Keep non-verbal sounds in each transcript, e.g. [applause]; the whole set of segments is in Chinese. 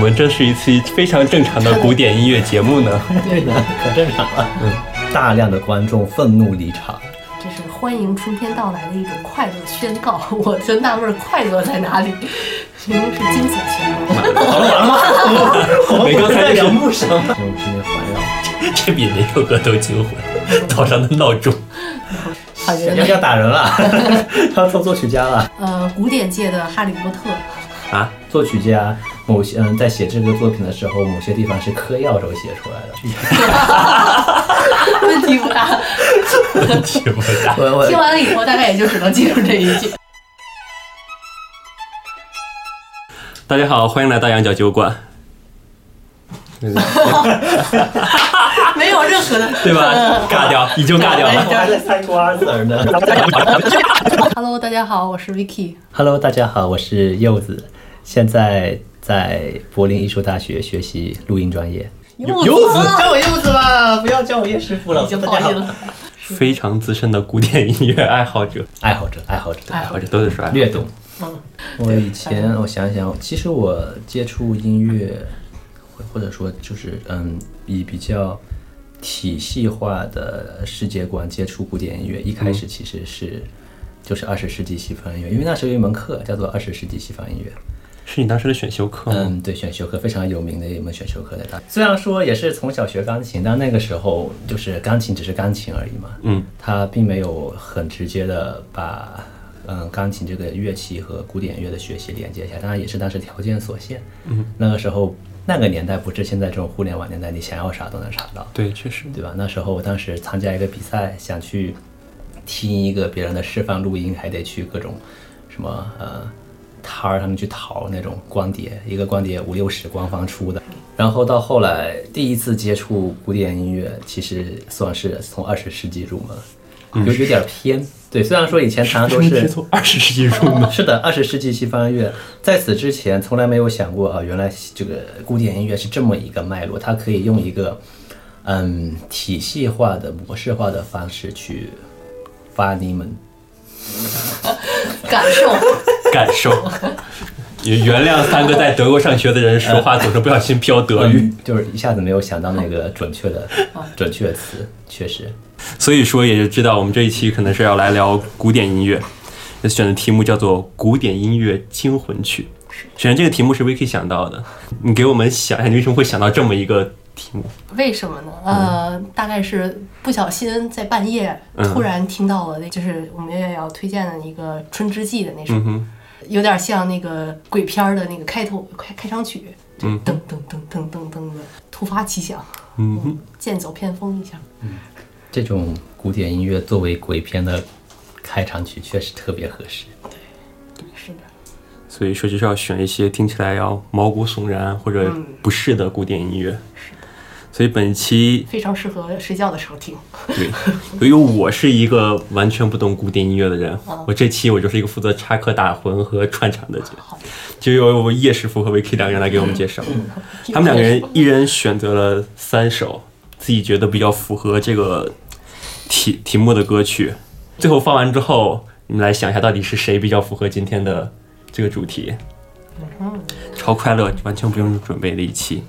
们这是一期非常正常的古典音乐节目呢。对的，可正常了。嗯，大量的观众愤怒离场。这是欢迎春天到来的一种快乐宣告。[laughs] 我就纳闷，快乐在哪里？明明是惊悚宣告。[laughs] 完了完了吗？每个才两木声，这种声音环绕，这比哪首歌都惊魂。岛上的闹钟，要要打人了，[laughs] 要做作曲家了。呃，古典界的哈利波特啊，作曲家某些嗯，在写这个作品的时候，某些地方是嗑药时候写出来的。[laughs] 问题不大，问题不大。[laughs] 听完了以后，大概也就只能记住这一句。[laughs] 大家好，欢迎来到羊角酒馆。没有任何的，对吧？尬掉，已经尬掉了。还在猜瓜子呢。Hello，大家好，我是 Vicky。Hello，大家好，我是柚子。现在在柏林艺术大学学习录音专业。柚子，叫我柚子吧，不要叫我叶师傅了。已经不好意思。非常资深的古典音乐爱好者，爱好者，爱好者，爱好者都是说略懂。嗯，我以前我想想，其实我接触音乐。或者说，就是嗯，以比较体系化的世界观接触古典音乐，一开始其实是就是二十世纪西方音乐，因为那时候有一门课叫做二十世纪西方音乐，是你当时的选修课吗？嗯，对，选修课非常有名的一门选修课在大。虽然说也是从小学钢琴，但那个时候就是钢琴只是钢琴而已嘛，嗯，它并没有很直接的把嗯钢琴这个乐器和古典乐的学习连接起来，当然也是当时条件所限，嗯，那个时候。那个年代不是现在这种互联网年代，你想要啥都能查到。对，确实，对吧？那时候我当时参加一个比赛，想去听一个别人的示范录音，还得去各种什么呃摊儿他们去淘那种光碟，一个光碟五六十，官方出的。然后到后来第一次接触古典音乐，其实算是从二十世纪入门，有有点偏。对，虽然说以前常常都是从二十世纪入门，是的，二十世纪西方音乐，在此之前从来没有想过啊，原来这个古典音乐是这么一个脉络，它可以用一个嗯体系化的模式化的方式去发你们 [laughs] 感受感受。也原谅三个在德国上学的人说话总是不小心飘德语，就是一下子没有想到那个准确的准确词，确实。所以说，也就知道我们这一期可能是要来聊古典音乐，选的题目叫做《古典音乐惊魂曲》。选这个题目是 Vicky 想到的，你给我们想一下，你为什么会想到这么一个题目？为什么呢？呃，大概是不小心在半夜突然听到了，就是我们也要推荐的一个《春之祭》的那首，有点像那个鬼片的那个开头开开场曲，就噔噔噔噔噔噔的突发奇想，嗯，剑走偏锋一下，嗯。这种古典音乐作为鬼片的开场曲，确实特别合适。对，是的。所以说，就是要选一些听起来要毛骨悚然或者不适的古典音乐。所以本期非常适合睡觉的时候听。对，由于我是一个完全不懂古典音乐的人，我这期我就是一个负责插科打诨和串场的，就由叶师傅和 Vicky 两个人来给我们介绍。他们两个人一人选择了三首。自己觉得比较符合这个题题目的歌曲，最后放完之后，你们来想一下，到底是谁比较符合今天的这个主题？超快乐，完全不用准备的一期。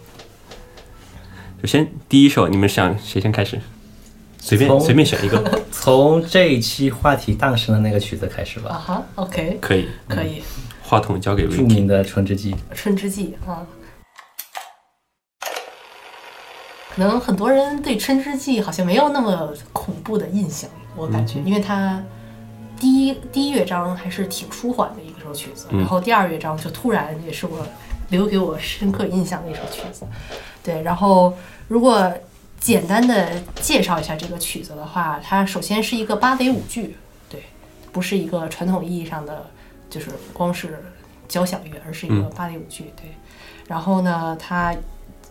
首先，第一首，你们想谁先开始？随便随便选一个。[laughs] 从这一期话题诞生的那个曲子开始吧。啊哈，OK，可以，可以。话筒交给著名的《春之祭》。春之祭啊。可能很多人对《春之祭》好像没有那么恐怖的印象，我感觉，因为它第一第一乐章还是挺舒缓的一首曲子，然后第二乐章就突然也是我留给我深刻印象的一首曲子。对，然后如果简单的介绍一下这个曲子的话，它首先是一个芭蕾舞剧，对，不是一个传统意义上的就是光是交响乐，而是一个芭蕾舞剧。对，然后呢，它。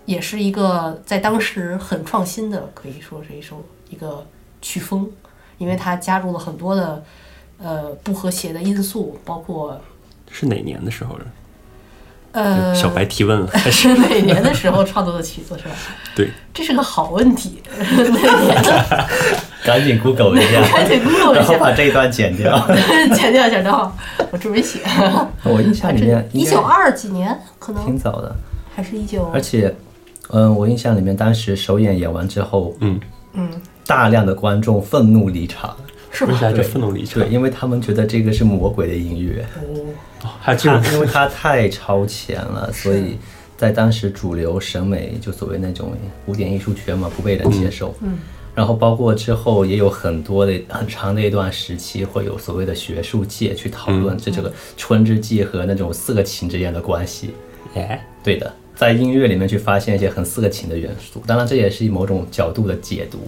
也是一个在当时很创新的，可以说是一首一个曲风，因为它加入了很多的呃不和谐的因素，包括是哪年的时候？呃，小白提问了，[laughs] 是哪年的时候创作的曲子是吧？[laughs] 对，这是个好问题。[laughs] 哪年的？赶紧 Google 一下，赶紧 Google 一下，然后把这一段剪掉，剪掉，剪掉。我准备写。我印象里面一九二几年，可能挺早的。还是一九？而且，嗯，我印象里面当时首演演完之后，嗯嗯，大量的观众愤怒离场，是吗？为啥就对愤怒离场对，？因为他们觉得这个是魔鬼的音乐，哦，还有这种因为它太超前了，所以在当时主流审美就所谓那种古典艺术圈嘛，不被人接受。嗯。然后包括之后也有很多的很长的一段时期，会有所谓的学术界去讨论这这个春之祭和那种色情之间的关系。哎，对的，在音乐里面去发现一些很色情的元素，当然这也是某种角度的解读。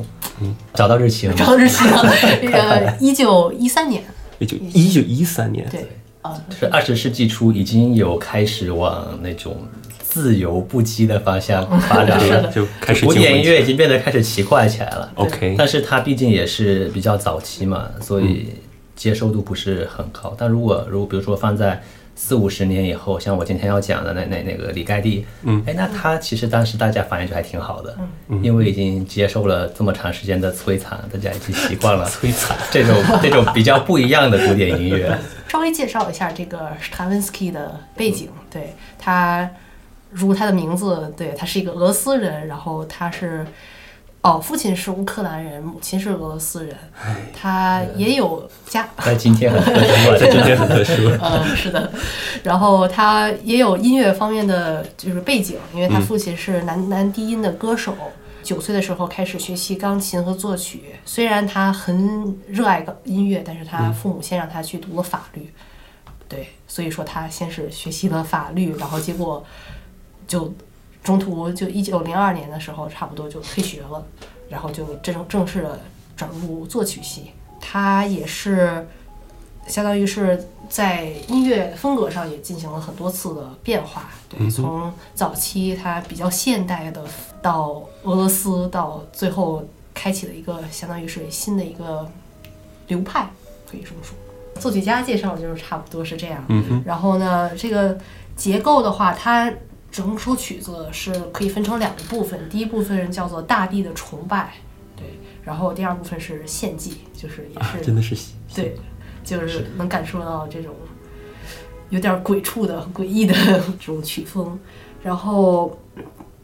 嗯，找到日期了吗？张日期了，[laughs] 这个一九一三年，一九一九一三年，对，啊，是二十世纪初已经有开始往那种自由不羁的方向发展了。就开始古典音乐已经变得开始奇怪起来了。OK，但是它毕竟也是比较早期嘛，所以接受度不是很高。但如果如果比如说放在四五十年以后，像我今天要讲的那那那个李盖蒂，嗯，哎，那他其实当时大家反应就还挺好的，因为已经接受了这么长时间的摧残，大家已经习惯了 [laughs] 摧残。这种这种比较不一样的古典音乐。[laughs] 稍微介绍一下这个史塔文斯基的背景。对他，如他的名字，对他是一个俄罗斯人，然后他是，哦，父亲是乌克兰人，母亲是俄罗斯人，他也有家。[laughs] 在今天很特殊在，今天很特殊。嗯，是的，然后他也有音乐方面的就是背景，因为他父亲是男男低音的歌手，九岁的时候开始学习钢琴和作曲。虽然他很热爱音乐，但是他父母先让他去读了法律，对，所以说他先是学习了法律，然后结果就中途就一九零二年的时候，差不多就退学了，然后就正正式的转入作曲系。他也是相当于是在音乐风格上也进行了很多次的变化。对，从早期他比较现代的，到俄罗斯，到最后开启了一个相当于是新的一个流派，可以这么说。作曲家介绍就是差不多是这样。嗯哼，然后呢，这个结构的话，它整首曲子是可以分成两个部分，第一部分叫做大地的崇拜，对，然后第二部分是献祭，就是也啊，是、真的是对，就是能感受到这种有点鬼畜的、[laughs] 诡异的这种曲风。然后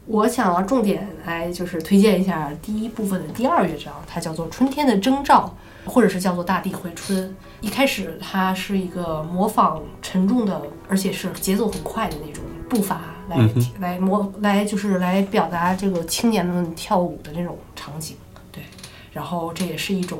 我想要重点来就是推荐一下第一部分的第二乐章，它叫做《春天的征兆》，或者是叫做《大地回春》。一开始它是一个模仿沉重的，而且是节奏很快的那种步伐来、来模来就是来表达这个青年们跳舞的那种场景。对，然后这也是一种。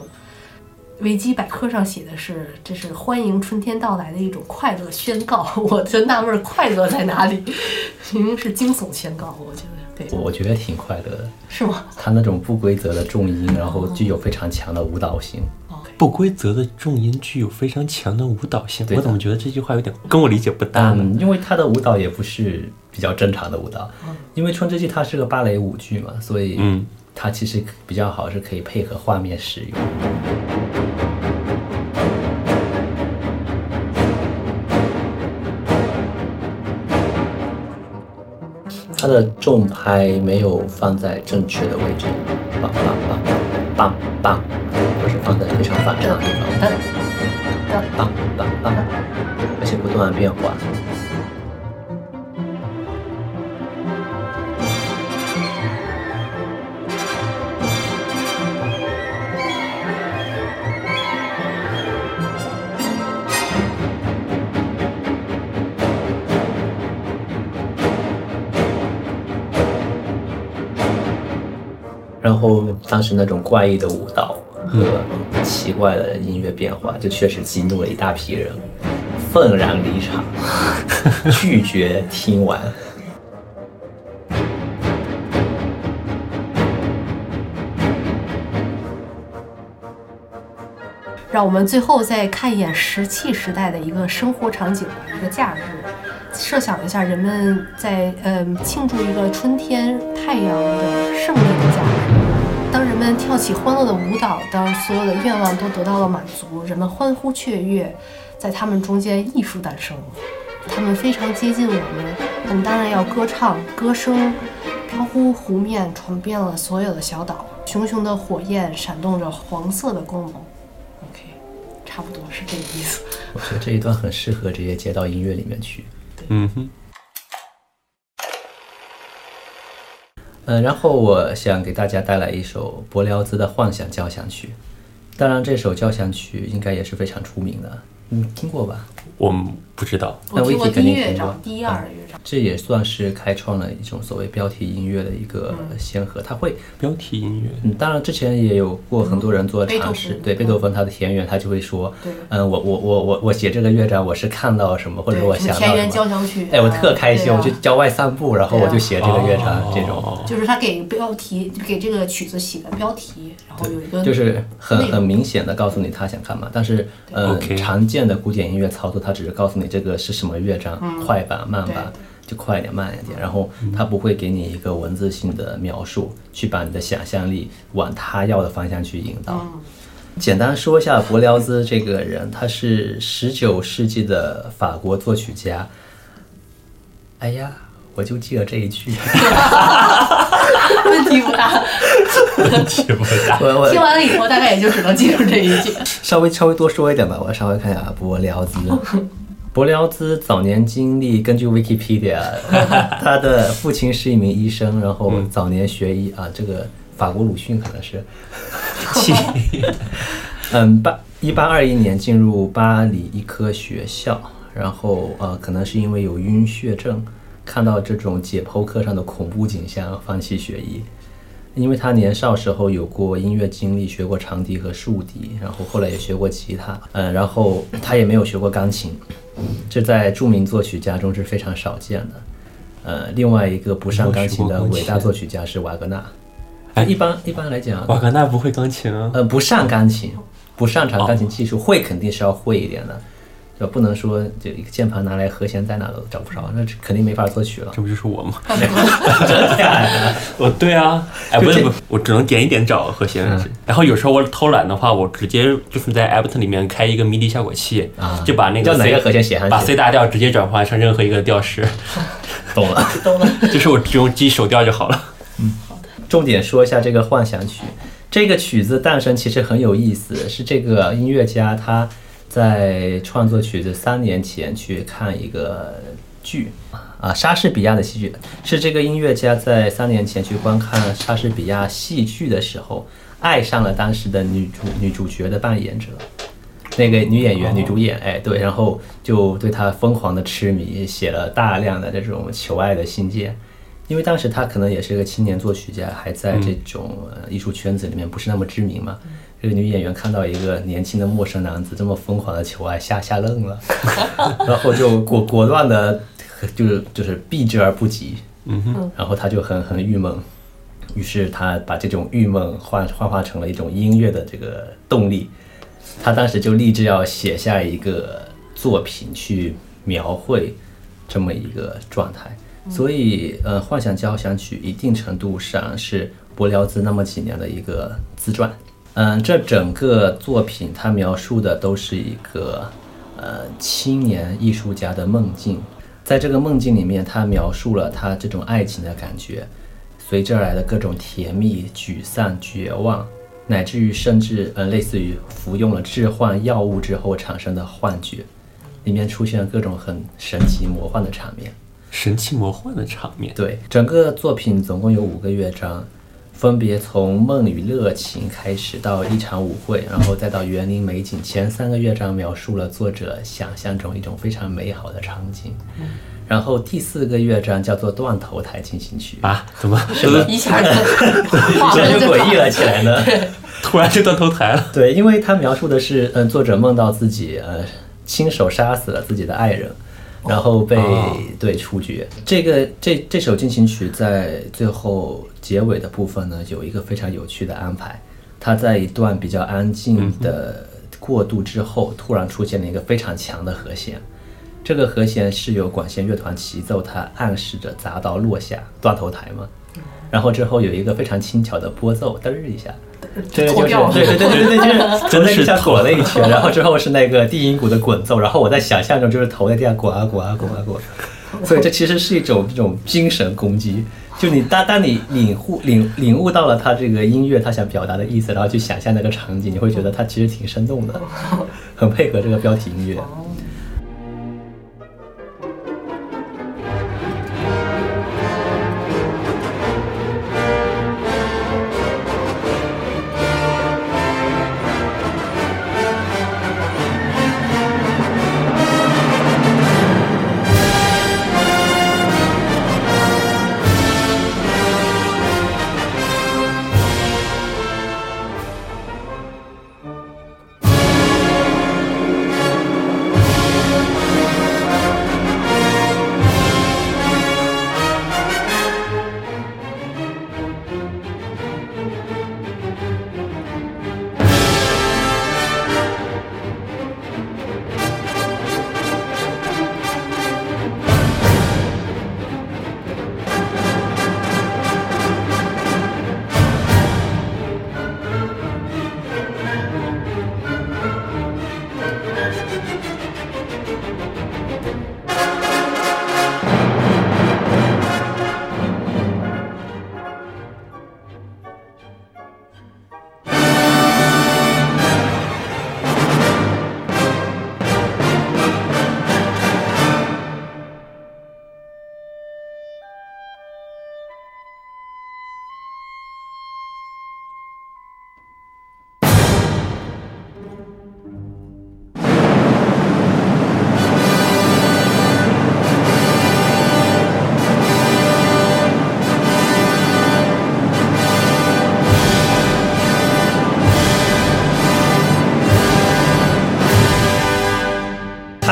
维基百科上写的是，这是欢迎春天到来的一种快乐宣告。[laughs] 我就纳闷儿，快乐在哪里？[laughs] 明明是惊悚宣告，我觉得对，我我觉得挺快乐的。是吗它那种不规则的重音，然后具有非常强的舞蹈性。？OK，不规则的重音具有非常强的舞蹈性。我怎么觉得这句话有点跟我理解不搭呢？嗯，因为它的舞蹈也不是比较正常的舞蹈，因为《春之祭》它是个芭蕾舞剧嘛，所以嗯。它其实比较好是可以配合画面使用。它的重拍没有放在正确的位置，棒棒棒棒棒，而是放在非常反常的地方，棒棒棒，而且不断变化。然后当时那种怪异的舞蹈和奇怪的音乐变化，就确实激怒了一大批人，愤然离场，[laughs] 拒绝听完。让我们最后再看一眼石器时代的一个生活场景吧，一个假日。设想一下，人们在嗯庆祝一个春天太阳的胜利的假日，当人们跳起欢乐的舞蹈，当所有的愿望都得到了满足，人们欢呼雀跃，在他们中间艺术诞生了。他们非常接近我们，我们当然要歌唱，歌声飘忽湖面，传遍了所有的小岛。熊熊的火焰闪动着黄色的光芒。OK，差不多是这个意思。我觉得这一段很适合直接接到音乐里面去。嗯哼，嗯，然后我想给大家带来一首柏辽兹的幻想交响曲。当然，这首交响曲应该也是非常出名的，你听过吧？我不知道。我听过第一那维基肯定听过乐章，第一二乐章。这也算是开创了一种所谓标题音乐的一个先河。它会，标题音乐，嗯，当然之前也有过很多人做尝试芬，对贝多芬他的田园，他就会说对，嗯，我我我我我写这个乐章，我是看到什么，或者我想到什么田园什么，交响曲啊，哎，我特开心，啊我去郊外散步，然后我就写这个乐章，这种。哦就是他给标题，给这个曲子写个标题，然后有一个就是很很明显的告诉你他想干嘛，但是呃常见的古典音乐操作，他只是告诉你这个是什么乐章，快板慢板就快一点慢一点，然后他不会给你一个文字性的描述，去把你的想象力往他要的方向去引导。简单说一下柏辽兹这个人，他是十九世纪的法国作曲家。哎呀，我就记了这一句。问题不大。[laughs] 问题不大。我 [laughs] 我听完了以后，大概也就只能记住这一句。[laughs] 稍微稍微多说一点吧，我稍微看一下柏辽兹。柏辽兹早年经历，根据 Wikipedia，[laughs] 他的父亲是一名医生，然后早年学医啊，这个法国鲁迅可能是，[laughs] 嗯，八一八二一年进入巴黎医科学校，然后呃，可能是因为有晕血症，看到这种解剖课上的恐怖景象，放弃学医。因为他年少时候有过音乐经历，学过长笛和竖笛，然后后来也学过吉他，嗯，然后他也没有学过钢琴，这在著名作曲家中是非常少见的。呃，另外一个不上钢琴的伟大作曲家是瓦格纳。哎一般一般来讲，瓦格纳不会钢琴啊？呃，不上钢琴，不擅长钢琴技术，会肯定是要会一点的，就不能说就一个键盘拿来和弦在哪都找不着，那肯定没法作曲了。这不就是我吗？[laughs] 真的假的？[laughs] 哦，对啊，哎，不就是这不，我只能点一点找和弦。然后有时候我偷懒的话，我直接就是在 Ableton 里面开一个 MIDI 效果器，啊就把那个叫哪 C 个和弦写上去把 C 大调直接转换成任何一个调式，[laughs] 懂了。懂了。就是我只用记手调就好了。嗯重点说一下这个幻想曲，这个曲子诞生其实很有意思，是这个音乐家他在创作曲子三年前去看一个剧啊，莎士比亚的戏剧，是这个音乐家在三年前去观看莎士比亚戏剧的时候，爱上了当时的女主女主角的扮演者。那个女演员、女主演，哎，对，然后就对她疯狂的痴迷，写了大量的这种求爱的信件。因为当时他可能也是个青年作曲家，还在这种呃艺术圈子里面不是那么知名嘛。这个女演员看到一个年轻的陌生男子这么疯狂的求爱，吓吓愣了，[laughs] 然后就果果断的，就是就是避之而不及。嗯哼，然后他就很很郁闷，于是他把这种郁闷幻幻化成了一种音乐的这个动力。他当时就立志要写下一个作品去描绘这么一个状态。所以，呃，《幻想交响曲》一定程度上是柏辽兹那么几年的一个自传。嗯，这整个作品它描述的都是一个呃青年艺术家的梦境，在这个梦境里面，他描述了他这种爱情的感觉，随之而来的各种甜蜜、沮丧、绝望，乃至于甚至呃类似于服用了致幻药物之后产生的幻觉，里面出现了各种很神奇魔幻的场面。神奇魔幻的场面。对，整个作品总共有五个乐章，分别从梦与热情开始，到一场舞会，然后再到园林美景。前三个乐章描述了作者想象中一种非常美好的场景，然后第四个乐章叫做断头台进行曲，啊？怎么什么一下就画这风就诡异了起来呢？[laughs] 突然就断头台了？对，因为他描述的是，嗯，作者梦到自己呃亲手杀死了自己的爱人，然后被、哦对处决。这个这这首进行曲在最后结尾的部分呢，有一个非常有趣的安排。它在一段比较安静的过渡之后，突然出现了一个非常强的和弦。这个和弦是由管弦乐团齐奏，它暗示着砸刀落下，断头台嘛。然后之后有一个非常轻巧的拨奏，嘚儿一下，这个就是对对对对对对，就是 [laughs] 真在地下是头滚了一圈，然后之后是那个低音鼓的滚奏，然后我在想象中就是头在地下滚啊滚啊滚啊滚，所以这其实是一种这种精神攻击。就你当当你领悟领领悟到了他这个音乐他想表达的意思，然后去想象那个场景，你会觉得它其实挺生动的，很配合这个标题音乐。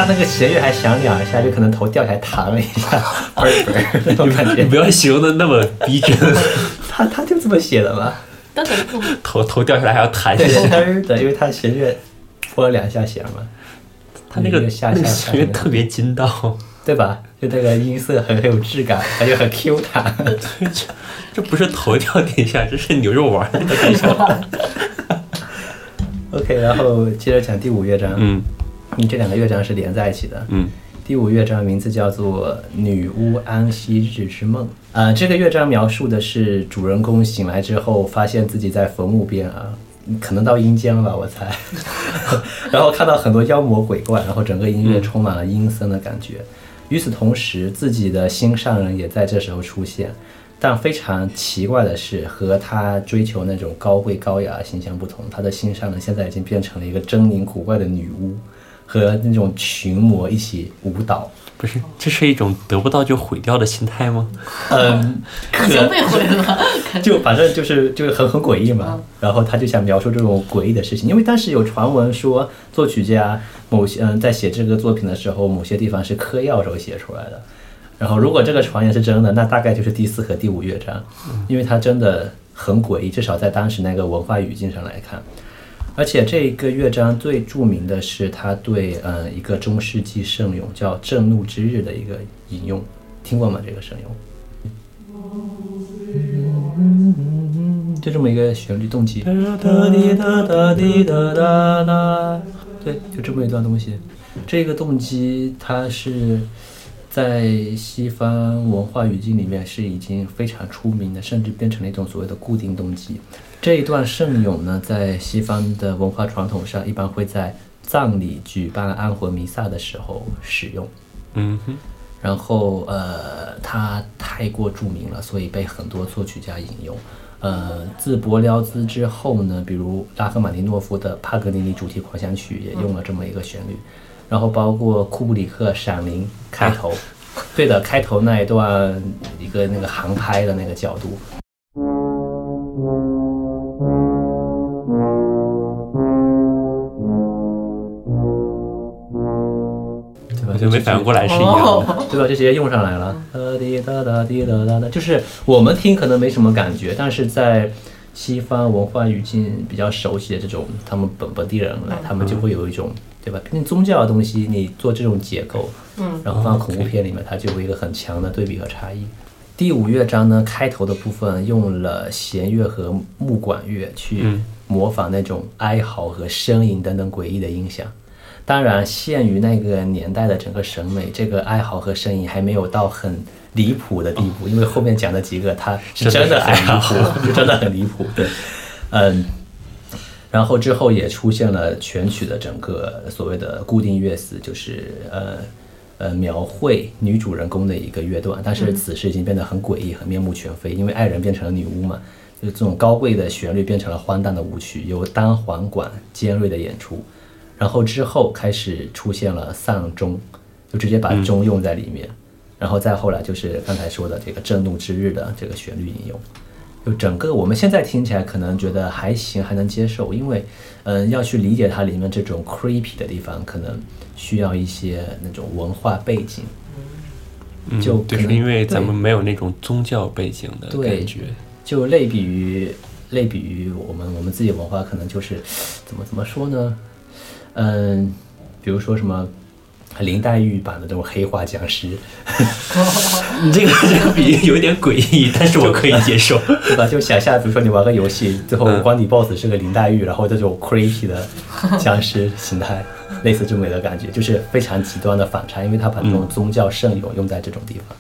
那个弦乐还响两下，就可能头掉下来弹了一下，[laughs] 嘣嘣那种感觉。你不 [laughs] 要形容的那么逼真，[laughs] 他他就这么写的嘛，噔噔噔，头头掉下来还要弹对一下。对的，因为他弦乐拨了两下弦嘛，他那个下弦乐特别筋道，对吧？就那个音色很很有质感，而且很 Q 弹。这不是头掉地下，这是牛肉丸儿掉地下。OK，然后接着讲第五乐章，嗯因为这两个乐章是连在一起的。嗯第五乐章名字叫做《女巫安息日之梦》。呃，这个乐章描述的是主人公醒来之后，发现自己在坟墓边啊，可能到阴间了吧，我猜。[laughs] 然后看到很多妖魔鬼怪，然后整个音乐充满了阴森的感觉。与此同时，自己的心上人也在这时候出现。但非常奇怪的是，和他追求那种高贵高雅的形象不同，他的心上人现在已经变成了一个狰狞古怪的女巫，和那种群魔一起舞蹈。不是，这是一种得不到就毁掉的心态吗？嗯，[laughs] 已经被毁了，就反正就是就是很很诡异嘛。然后他就想描述这种诡异的事情，因为当时有传闻说，作曲家某些嗯在写这个作品的时候，某些地方是嗑药时候写出来的。然后如果这个传言是真的，那大概就是第四和第五乐章，因为它真的很诡异，至少在当时那个文化语境上来看。而且这一个乐章最著名的是他对呃一个中世纪圣咏叫《震怒之日》的一个引用，听过吗？这个圣咏？就这么一个旋律动机，对，就这么一段东西。这个动机它是在西方文化语境里面是已经非常出名的，甚至变成了一种所谓的固定动机。这一段圣咏呢，在西方的文化传统上，一般会在葬礼举办安魂弥撒的时候使用。嗯哼，然后呃，它太过著名了，所以被很多作曲家引用。呃，自伯辽兹之后呢，比如拉赫玛尼诺夫的《帕格尼尼主题狂想曲》也用了这么一个旋律，然后包括库布里克《闪灵》开头，[laughs] 对的，开头那一段一个那个航拍的那个角度，就没反应过来是一样的。哦，[laughs] 对吧？就直接用上来了。哒滴哒哒滴哒哒哒，就是我们听可能没什么感觉，但是在西方文化语境比较熟悉的这种，他们本本地人来，他们就会有一种，对吧？毕竟宗教的东西，你做这种结构，嗯，然后放到恐怖片里面，它就会有一个很强的对比和差异。第五乐章呢，开头的部分用了弦乐和木管乐去模仿那种哀嚎和呻吟等等诡异的音响。当然，限于那个年代的整个审美，这个爱好和呻吟还没有到很离谱的地步，因为后面讲的几个，它是 [laughs] 真的哀嚎，就 [laughs] 真的很离谱。对，嗯，然后之后也出现了全曲的整个所谓的固定乐词，就是呃呃描绘女主人公的一个乐段，但是此时已经变得很诡异、很面目全非，因为爱人变成了女巫嘛，就这种高贵的旋律变成了荒诞的舞曲，由单簧管尖锐的演出，然后之后开始出现了丧钟，就直接把钟用在里面，然后再后来就是刚才说的这个震怒之日的这个旋律引用。就整个我们现在听起来可能觉得还行，还能接受，因为，嗯、要去理解它里面这种 creepy 的地方，可能需要一些那种文化背景。嗯就可能就是因为咱们没有那种宗教背景的感觉。就类比于类比于我们我们自己文化，可能就是怎么怎么说呢？嗯，比如说什么林黛玉版的这种黑化僵尸，你 [laughs] 这个这个比喻有点诡异，但是我可以接受。[laughs] 对吧？就想象，比如说你玩个游戏，最后光你 BOSS 是个林黛玉，然后这种 creepy 的僵尸形态，类似这么一个感觉，就是非常极端的反差，因为他把这种宗教圣咏用在这种地方。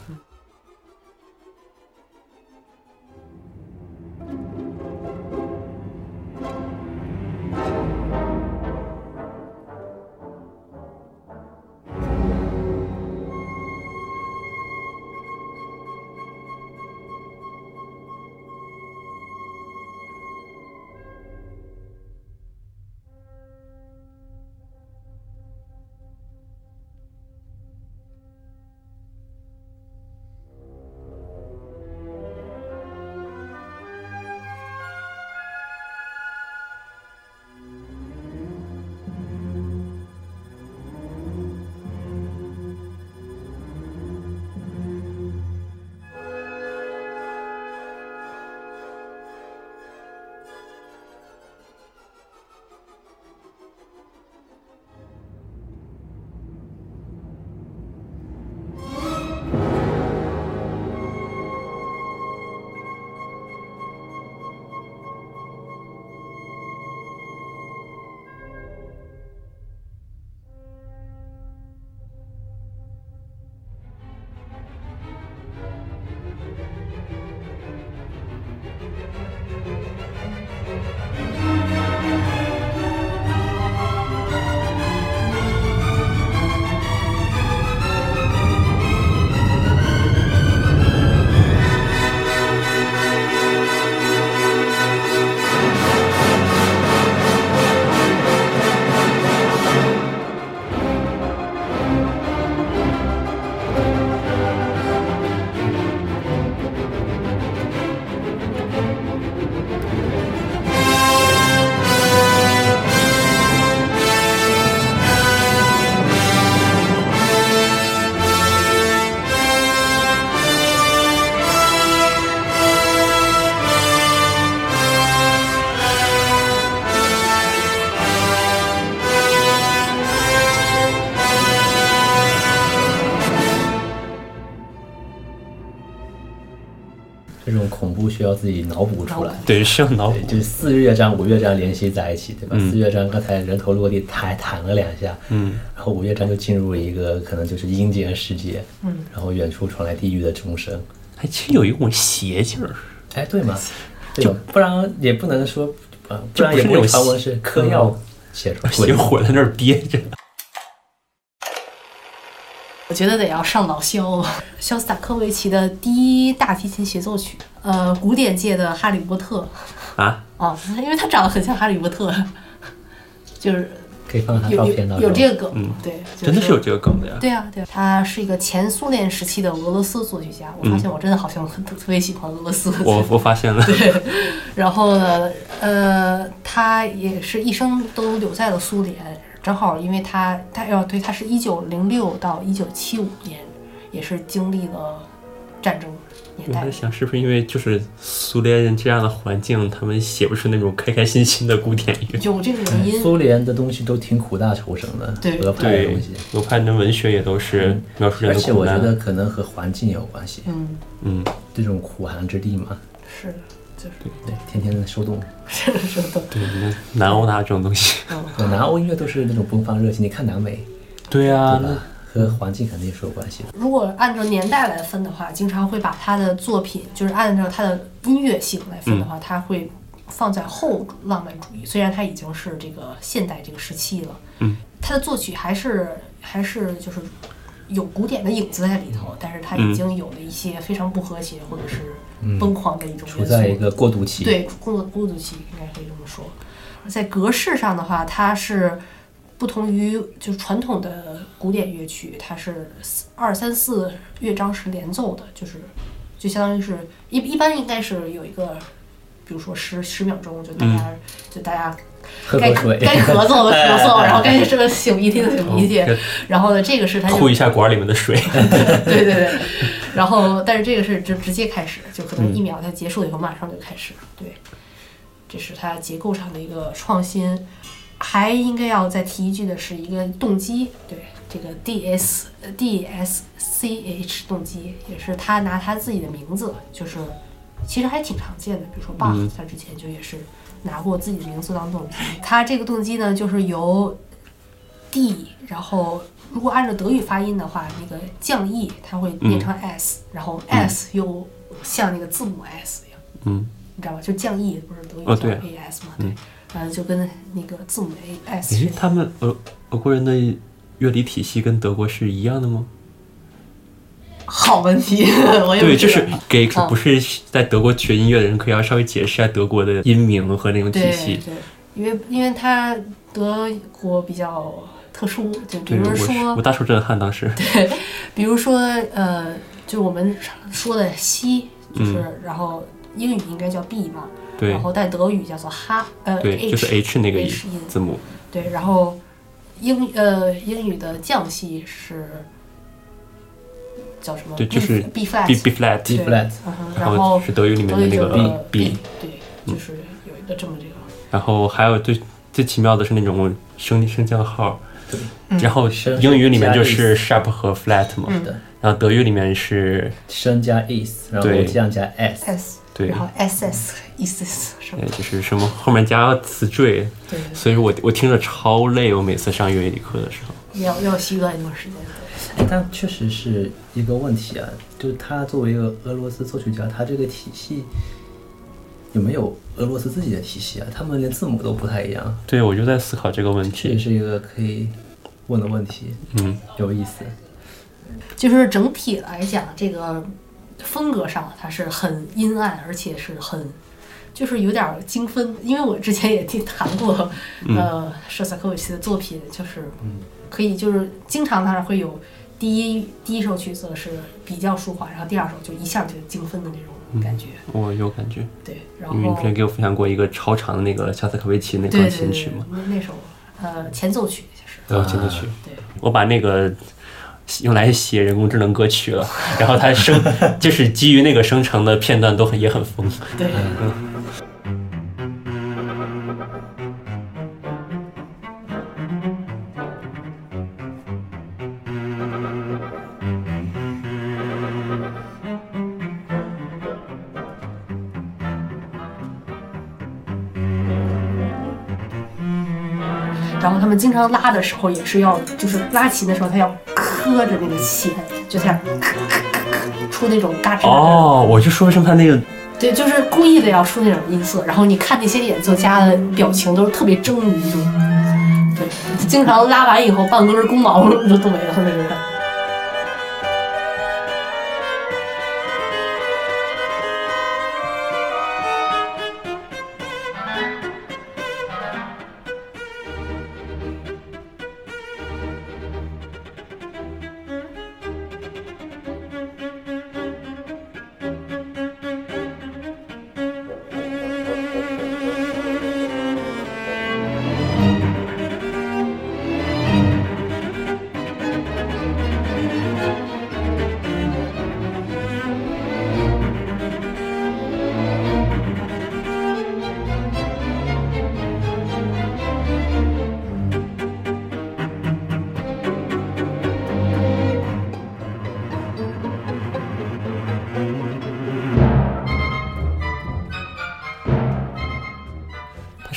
自己脑补出来。对，需要脑补，。就是四乐章、五乐章联系在一起，对吧？四乐章刚才人头落地，他还弹了两下，嗯，然后五乐章就进入了一个可能就是阴间世界，嗯，然后远处传来地狱的钟声，还真有一股邪劲儿。哎，对吗？对吧，不然也不能说，呃，不然也不会传闻是嗑药写出来的。邪火在那儿憋着。我觉得得要上老肖，肖斯塔科维奇的第一大提琴协奏曲，呃，古典界的哈利波特。啊，啊，因为他长得很像哈利波特，[laughs] 就是可以放他有有照片到有这个梗，对，就真的是有这个梗的呀。对啊，对啊，他是一个前苏联时期的俄罗斯作曲家。我发现我真的好像很特特别喜欢俄罗斯我我发现了，[laughs] 对。然后呢，呃，他也是一生都留在了苏联，正好因为他他要对他是一九零六到一九七五年，也是经历了战争年代我在。想是不是因为就是苏联人这样的环境，他们写不出那种开开心心的古典乐。有这个原因，苏联的东西都挺苦大仇深的，对俄派的对东西。，俄派的文学也都是描述人而且的苦难。我觉得可能和环境有关系，嗯，嗯，这种苦寒之地嘛，是，就是对，天天的受冻。是 [laughs] 是的，对，南欧哪有这种东西？对南欧音乐都是那种奔放热情，你看南美，对啊对吧？和环境肯定是有关系的。如果按照年代来分的话，经常会把他的作品，就是按照他的音乐性来分的话，他会放在后浪漫主义。虽然他已经是这个现代这个时期了，嗯，他的作曲还是还是就是有古典的影子在里头，但是他已经有了一些非常不和谐或者是疯狂的一种处元素。在一个过渡期，对，过渡过渡期应该可以这么说。在格式上的话，它是不同于就是传统的古典乐曲，它是四二三四乐章是连奏的，就是就相当于是一一般应该是有一个，比如说十十秒钟，就大家、就大家该该咳嗽的咳嗽，[laughs] 然后该这个擤鼻涕的擤鼻涕哦，然后呢，这个是它就吐一下管里面的水。[laughs] 对对对，然后但是这个是直直接开始，就可能一秒它结束了以后马上就开始，对，这是它结构上的一个创新。还应该要再提一句的是一个动机，对这个 D S D S C H 动机，也是他拿他自己的名字，就是其实还挺常见的，比如说 Bach，他之前就也是拿过自己的名字当动机。他这个动机呢，就是由 D，然后如果按照德语发音的话，那个降 E 它会变成 S，、然后 S 又像那个字母 S 一样，嗯，你知道吧？就降 E 不是德语叫 A S 嘛？对，然后就跟那个字母 A S 他们俄俄国人的乐理体系跟德国是一样的吗？好问题，[laughs] 我也不对，就是给嗯不是在德国学音乐的人，可以要稍微解释一下德国的音名和那种体系。对，因为因为它德国比较特殊，就比如说我大受震撼，当时 [laughs] 对。比如说，呃，就我们常说的西，就是、然后英语应该叫 B 嘛，嗯对。然后在德语叫做哈，呃对，H，就是 H 那个音，字母。对，然后英呃英语的降系是叫什么？对就是 B flat，B B flat，B 对 flat 嗯哼然然后是德语里面的那个 B B，B，对，就是有一个这么这个。然后还有最最奇妙的是那种升升降号，对。然后英语里面就是 sharp 和 flat 嘛，然后德语里面是升加 is，然后对降加 s，S，对然后 SS、ESS 什么哎，就是什么后面加词缀，对，所以我我听着超累，我每次上乐理课的时候。要要习惯一段时间。哎但确实是一个问题啊，就是他作为一个俄罗斯作曲家，他这个体系有没有俄罗斯自己的体系啊？他们连字母都不太一样，对，我就在思考这个问题。这也是一个可以问的问题，嗯，有意思。就是整体来讲，这个风格上它是很阴暗，而且是很就是有点儿精分。因为我之前也听谈过，呃，舍萨科维奇的作品，就是可以就是经常它会有第一第一首曲子是比较舒缓，然后第二首就一下就精分的那种感觉。我有感觉，对，然后你后之前给我分享过一个超长的那个肖斯科维奇那对钢对对对琴曲嘛，，那那首呃前奏曲就是然后前奏曲，对。我把那个用来写人工智能歌曲了，然后它生 [laughs] 就是基于那个生成的片段都很也很疯。对。嗯然后他们经常拉的时候也是要，就是拉琴的时候他要磕着那个弦，就在那咳咳咳咳出那种嘎吱。哦，我就说一声他那个对，就是故意的要出那种音色，然后你看那些演奏家的表情都是特别狰狞，就对，经常拉完以后半根公毛都都没了那种感觉。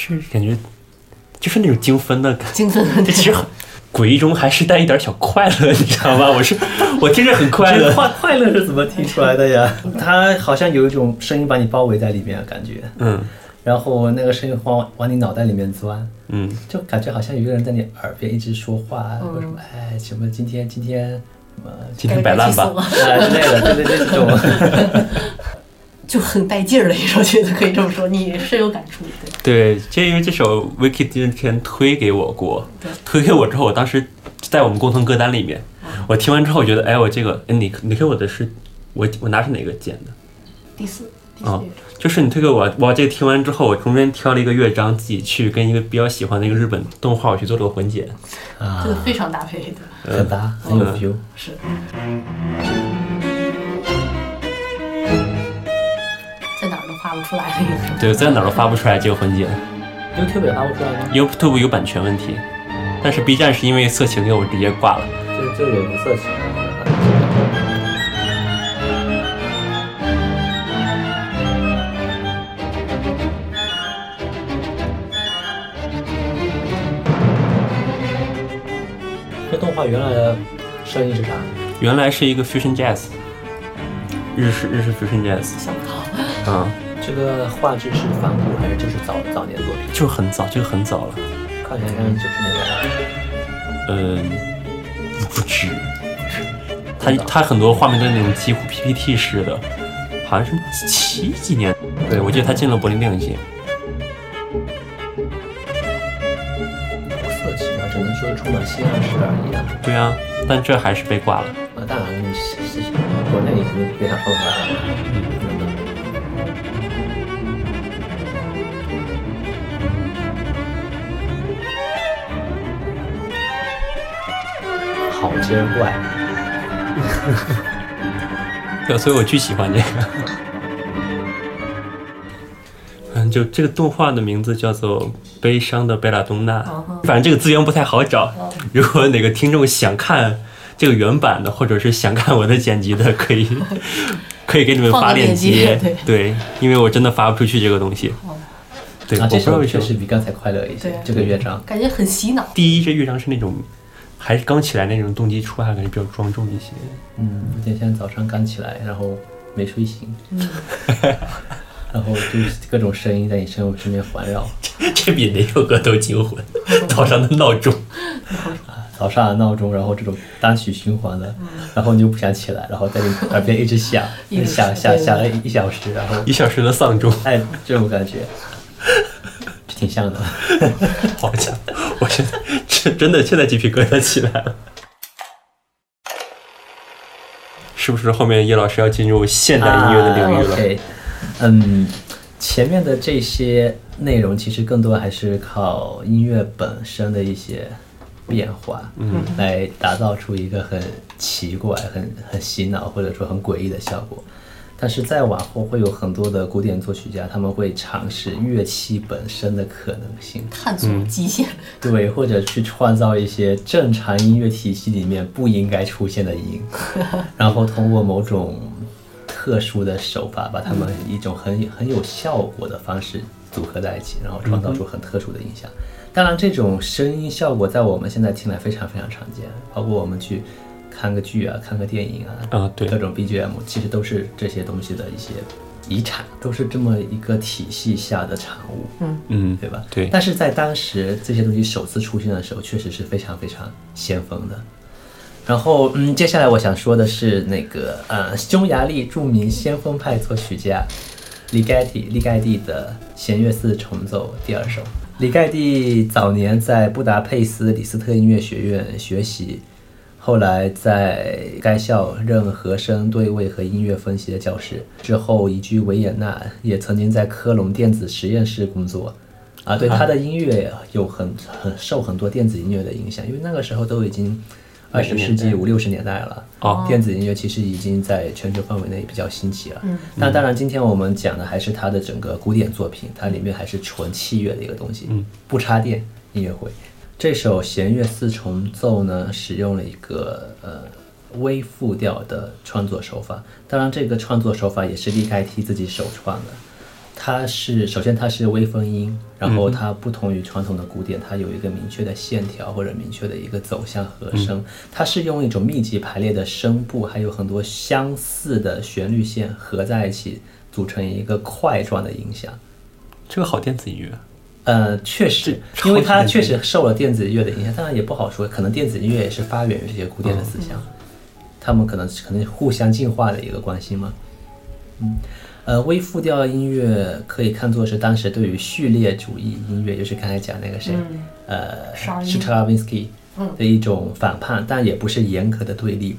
他是。感觉就是那种精分的感觉，精分的这其实很诡异中还是带一点小快乐，你知道吗？我是我听着很快乐，快快乐是怎么听出来的呀？[laughs] 它好像有一种声音把你包围在里面，感觉，嗯。然后那个声音往往你脑袋里面钻，嗯，就感觉好像有一个人在你耳边一直说话，说什么哎什么今天今天什么今天摆烂吧，啊之类的，对对对，这种。[laughs] 就很带劲儿的一首曲子，可以这么说，你深有感触。对，对，就因为这首 Vicky 之前推给我过，推给我之后，我当时在我们共同歌单里面，我听完之后，我觉得，哎，我这个，哎，你你给我的是，我我拿是哪个键的？第四第四啊乐章，就是你推给我，我这个听完之后，我中间挑了一个乐章，自己去跟一个比较喜欢的一个日本动画，我去做了个混剪。啊这，个非常搭配的，很搭，很有 feel。是。发不出来的一个。对，在哪儿都发不出来这个混剪 YouTube 也发不出来吗？，YouTube 有版权问题，但是 B 站是因为色情给我直接挂了。这这也不色情。这动画原来的声音是啥？原来是一个 Fusion Jazz，日式日式 Fusion Jazz，想不到，啊、这个画质是反古还是就是早早年作品？就很早，就很早了。看起来像九十年代。嗯，不止，它它很多画面都是那种几乎 PPT 式的，好像是七几年，对我记得他进了柏林电影节。不色情啊，只能说充满性暗示而已啊。对啊，但这还是被挂了。啊，当然你是是是国内肯定非常混合的。好尖怪，[laughs] 对，所以我巨喜欢这个。[laughs] 嗯，就这个动画的名字叫做《悲伤的贝拉东娜》，反正这个资源不太好找。如果哪个听众想看这个原版的，或者是想看我的剪辑的，可以 [laughs] 可以给你们发链接。对，因为我真的发不出去这个东西。对，这首不知道为什么。确实比刚才快乐一些对。这个乐章，感觉很洗脑。第一，这乐章是那种还是刚起来那种动机出发，感觉比较庄重一些。嗯，我今天早上刚起来，然后没睡醒，嗯，[laughs] 然后就是各种声音在你身身边环绕。[laughs] 这比哪首歌都惊魂。[laughs] 早上的闹钟，早上的闹钟，然后这种单曲循环的，然后你就不想起来，然后在你耳边一直响，一直响响响了一小时，然后一小时的丧钟。哎，这种感觉，挺像的。好家伙，我现在这真的现在鸡皮疙瘩起来了。是不是后面叶老师要进入现代音乐的领域了？啊 OK，嗯，前面的这些内容其实更多还是靠音乐本身的一些变化，嗯，来打造出一个很奇怪、很很洗脑或者说很诡异的效果。但是再往后会有很多的古典作曲家，他们会尝试乐器本身的可能性，探索极限。[laughs] 对，或者去创造一些正常音乐体系里面不应该出现的音，[laughs] 然后通过某种特殊的手法，把它们以一种很很有效果的方式组合在一起，然后创造出很特殊的音响。当然，这种声音效果在我们现在听来非常非常常见，包括我们去看个剧啊、看个电影啊，啊，对，各种 BGM，其实都是这些东西的一些遗产，都是这么一个体系下的产物，嗯嗯，对吧？对但是在当时这些东西首次出现的时候，确实是非常非常先锋的。然后，嗯，接下来我想说的是那个呃，匈牙利著名先锋派作曲家李盖蒂李盖蒂的弦乐四重奏第二首。李盖蒂早年在布达佩斯李斯特音乐学院学习，后来在该校任和声对位和音乐分析的教师，之后移居维也纳，也曾经在科隆电子实验室工作。啊，对他的音乐有很 [laughs] 很受很多电子音乐的影响，因为那个时候都已经二十世纪五六十年代了，哦电子音乐其实已经在全球范围内比较兴起了。嗯，那当然，今天我们讲的还是他的整个古典作品，它里面还是纯器乐的一个东西，嗯，不插电音乐会。这首弦乐四重奏呢，使用了一个呃微复调的创作手法，当然这个创作手法也是利盖蒂自己首创的。它是首先它是微分音，然后它不同于传统的古典，它有一个明确的线条或者明确的一个走向和声，它是用一种密集排列的声部，还有很多相似的旋律线合在一起，组成一个块状的音响。这个好电子音乐，呃，确实，因为它确实受了电子音乐的影响，当然也不好说，可能电子音乐也是发源于这些古典的思想，他们可能可能互相进化的一个关系嘛。嗯，呃，微复调音乐可以看作是当时对于序列主义音乐，就是刚才讲那个谁，嗯呃，沙施特拉文斯基嗯的一种反叛，但也不是严格的对立。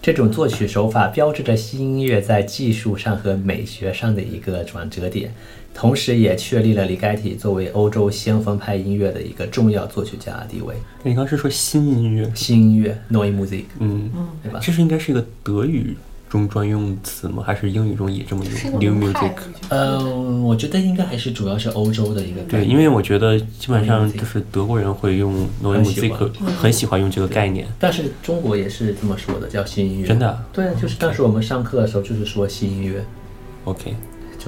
这种作曲手法标志着新音乐在技术上和美学上的一个转折点，同时也确立了李盖蒂作为欧洲先锋派音乐的一个重要作曲家的地位。你刚是说新音乐，新音乐 （Neue Musik），嗯，对吧？这是应该是一个德语中专用词吗？还是英语中也这么用？New music，嗯，我觉得应该还是主要是欧洲的一个概对，念因为我觉得基本上就是德国人会用 n o 很 i 喜 music，欢很喜欢用这个概念。但是中国也是这么说的，叫新音乐。真的啊对，就是当时我们上课的时候就是说新音乐。OK，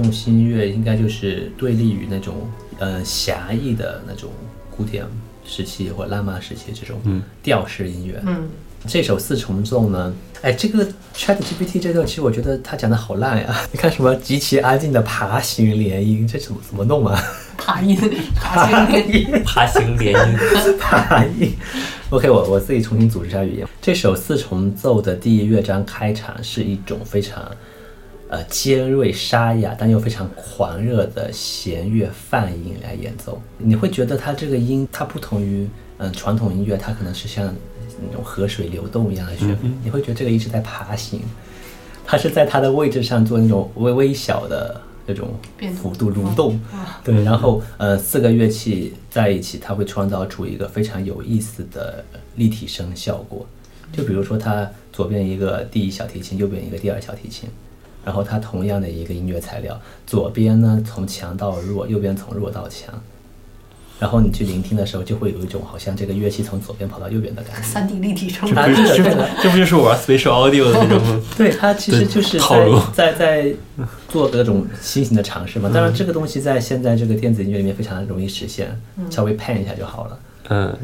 这种新音乐应该就是对立于那种呃狭义的那种古典时期或浪漫时期这种嗯调式音乐。嗯，这首四重奏呢，哎，这个 Chat GPT 这段其实我觉得他讲的好烂呀！你看什么极其安静的爬行联音，这怎么怎么弄啊？爬音爬行连音，爬行联音，[laughs] 爬音。OK，我我自己重新组织一下语言。这首四重奏的第一乐章开场是一种非常呃尖锐沙哑，但又非常狂热的弦乐泛音来演奏。你会觉得它这个音，它不同于嗯、呃传统音乐，它可能是像那种河水流动一样的旋律，你会觉得这个一直在爬行，它是在它的位置上做那种微微小的这种幅度蠕动。对，然后呃，四个乐器在一起，它会创造出一个非常有意思的立体声效果。就比如说，它左边一个第一小提琴，右边一个第二小提琴，然后它同样的一个音乐材料，左边呢从强到弱，右边从弱到强。然后你去聆听的时候，就会有一种好像这个乐器从左边跑到右边的感觉。三 D 立体声啊，不是 [laughs] 这不对的对的，这不就是玩 spatial audio 的那种吗？对，它其实就是 [laughs] 在 [laughs] 在在做各种新型的尝试嘛。当然，这个东西在现在这个电子音乐里面非常容易实现，稍微 pan 一下就好了。嗯，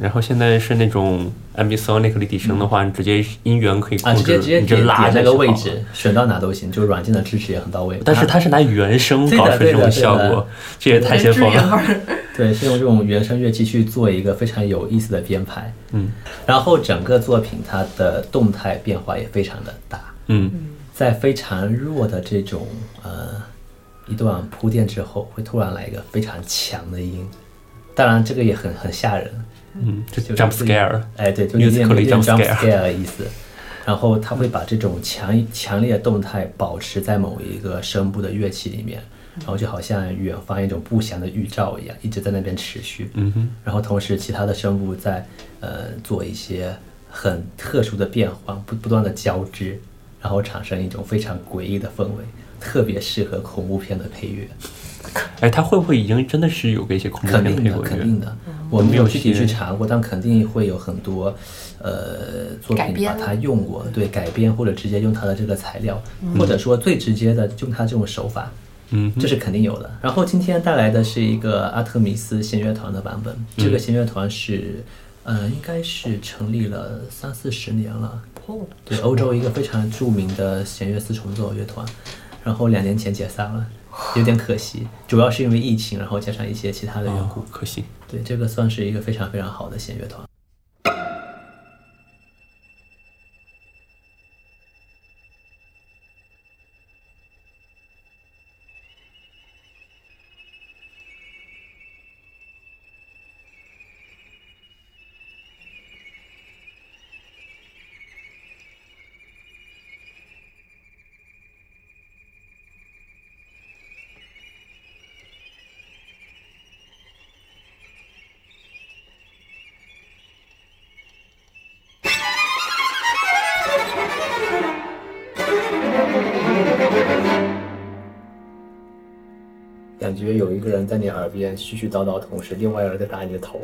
然后现在是那种 ambisonic 立体声的话，你直接音源可以啊，控制，直接直接你就点点那拉下去好了。个位置，选到哪都行，就软件的支持也很到位。但是它是拿原声搞出这种效果，这也太先锋了。[laughs] 对，是用这种原声乐器去做一个非常有意思的编排。嗯。然后整个作品它的动态变化也非常的大，嗯。在非常弱的这种呃一段铺垫之后，会突然来一个非常强的音，当然这个也很很吓人，嗯，就就 jump scare。哎，对，就有点 Musically 有点 jump scare 的意思。然后他会把这种强强烈的动态保持在某一个声部的乐器里面，然后就好像远方一种不祥的预兆一样，一直在那边持续。嗯哼，然后同时其他的声部在呃做一些很特殊的变换，不不断的交织，然后产生一种非常诡异的氛围，特别适合恐怖片的配乐。哎，他会不会已经真的是有给一些恐怖肯定的，片配过乐？肯定的。我没有具体去查过，但肯定会有很多呃作改编品把它用过，对改编或者直接用它的这个材料，嗯或者说最直接的用它这种手法嗯，这是肯定有的。然后今天带来的是一个阿特米斯弦乐团的版本，这个弦乐团是，呃，应该是成立了三四十年了。哦，对，欧洲一个非常著名的弦乐四重奏乐团，然后两年前解散了，有点可惜，主要是因为疫情，然后加上一些其他的缘故。可惜。对，这个算是一个非常非常好的弦乐团。边絮絮叨叨，同时另外一个人在打你的头。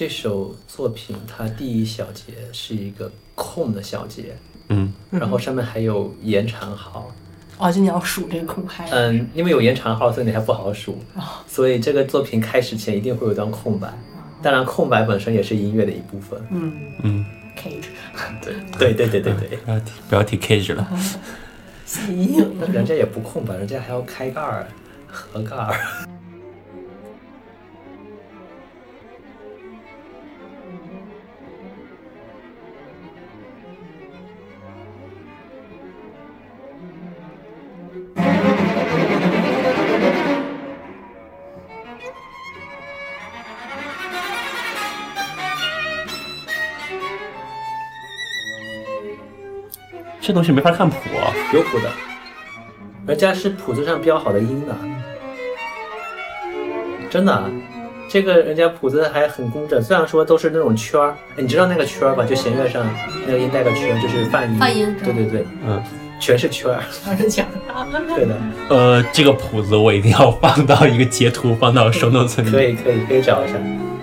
这首作品它第一小节是一个空的小节，嗯，然后上面还有延长号。哦，就你要数这个空拍。嗯，因为有延长号，所以你还不好数。所以这个作品开始前一定会有一段空白。当然，空白本身也是音乐的一部分。嗯嗯，cage，对对对对对对。不要提不要提 cage 了。阴影那人家也不空白，人家还要开盖儿、合盖儿。这东西没法看谱啊。有谱的，人家是谱子上标好的音的，真的啊，这个人家谱子还很工整。虽然说都是那种圈儿，哎你知道那个圈儿吧？就弦乐上那个音带个圈，就是泛音。泛音对对对，嗯，全是圈儿。让人讲。对的，[laughs] 呃，这个谱子我一定要放到一个截图，放到 show notes 里。可以可以可以找一下，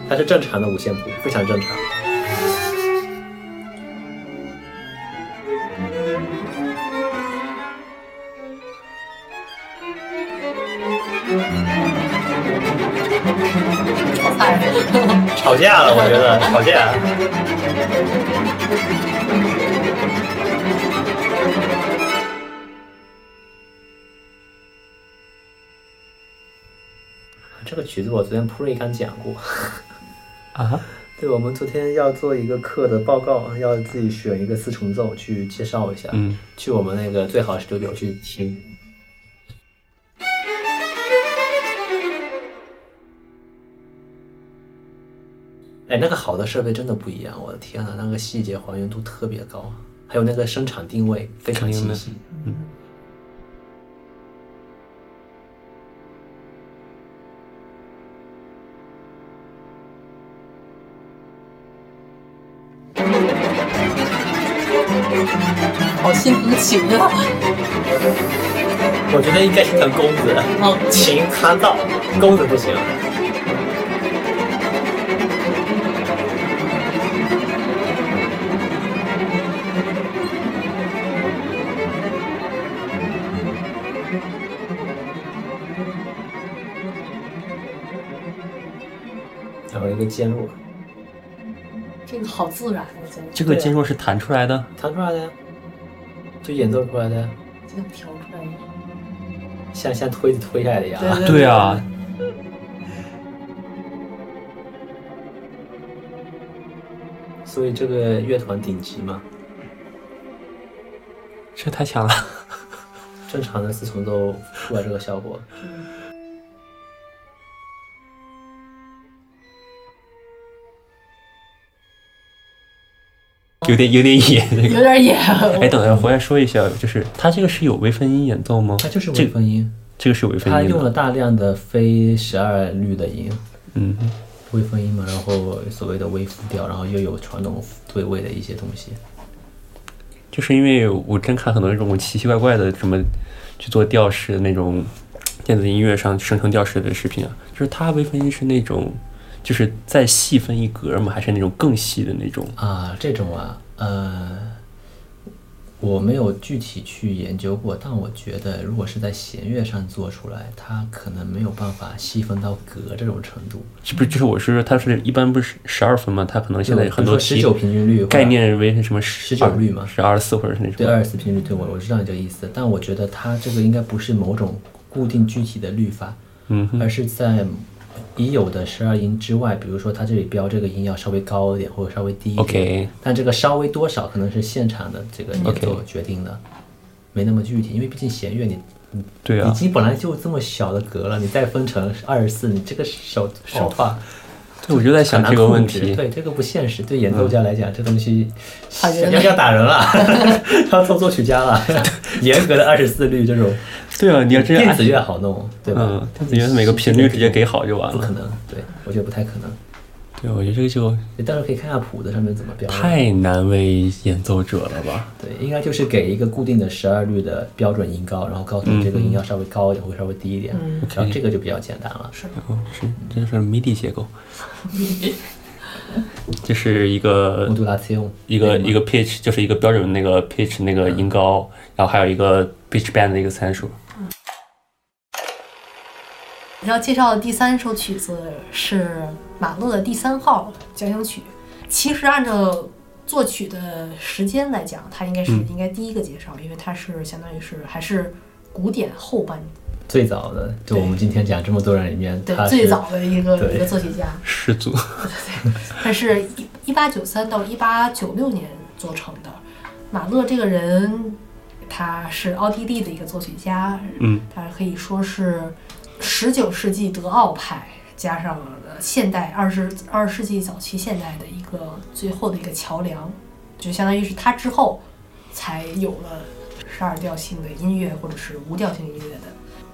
它是正常的五线谱，非常正常。架了，我觉得吵架。这个曲子我昨天 pre 刚讲过，啊，对，我们昨天要做一个课的报告，要自己选一个四重奏去介绍一下，嗯，去我们那个最好 studio 去听。哎，那个好的设备真的不一样，我的天呐，那个细节还原度特别高，还有那个生产定位非常清晰。好心疼琴啊！我觉得应该是疼公子，哦琴弹到，公子不行。一个渐弱，这个好自然，我觉得这个渐弱是弹出来的。弹出来的呀，就演奏出来的呀，这样调出来的。像像推子推下来的一样。对对啊，[laughs] 所以这个乐团顶级嘛，这太强了。[laughs] 正常的四重奏出来这个效果。有点有点野那个。有点野。[laughs] [laughs] 哎，等一下回来说一下，就是它这个是有微分音演奏吗？它就是这微分音，这个是有微分音他。用了大量的非十二律的音，嗯，微分音嘛，然后所谓的微复调，然后又有传统对位的一些东西。就是因为我真看很多那种奇奇怪怪的什么去做调式的那种电子音乐上生成调式的视频啊，就是它微分音是那种就是再细分一格吗？还是那种更细的那种？啊，这种啊，呃，我没有具体去研究过，但我觉得如果是在弦乐上做出来，它可能没有办法细分到格这种程度。是不是就是我是说它是一般不是十二分吗？它可能现在很多十九平均律概念为什么十19律嘛是二十四或者是那种对二十四平均律，对我我知道你这个意思，但我觉得它这个应该不是某种固定具体的律法，嗯哼而是在已有的十二音之外，比如说它这里标这个音要稍微高一点或者稍微低一点 OK 但这个稍微多少可能是现场的这个演奏决定的没那么具体，因为毕竟弦乐你已对啊，经本来就这么小的格了，你再分成二十四，你这个手手法对，我就在想这个问题。对这个不现实，对演奏家来讲，这东西要要打人了，[laughs] 要做作曲家了，[laughs] 严格的二十四律这种对啊，你要这样电子乐好弄，对吧？嗯，电子乐每个频率直接给好就完了。不可能，对我觉得不太可能。对，我觉得这个就你到时候可以看下谱子上面怎么标。太难为演奏者了吧？对，应该就是给一个固定的十二律的标准音高，然后告诉你这个音要稍微高一点或者稍微低一点，嗯然后这个就比较简单了。哦，是，这就是 MIDI 结构。这是一个 modulation 一个一个 pitch，就是一个标准那个 pitch 那个音高，然后还有一个 pitch band 的一个参数。要介绍的第三首曲子是马勒的第三号交响曲。其实按照作曲的时间来讲，它应该是嗯应该第一个介绍，因为它是相当于是还是古典后半最早的，就我们今天讲这么多人里面，对最早的一个一个作曲家。[laughs] 始祖，[laughs] 对，他是一一八九三到一八九六年做成的。马勒这个人，他是奥地利的一个作曲家，嗯，他可以说是十九世纪德奥派加上现代二十二世纪早期现代的一个最后的一个桥梁，就相当于是他之后才有了十二调性的音乐或者是无调性音乐的。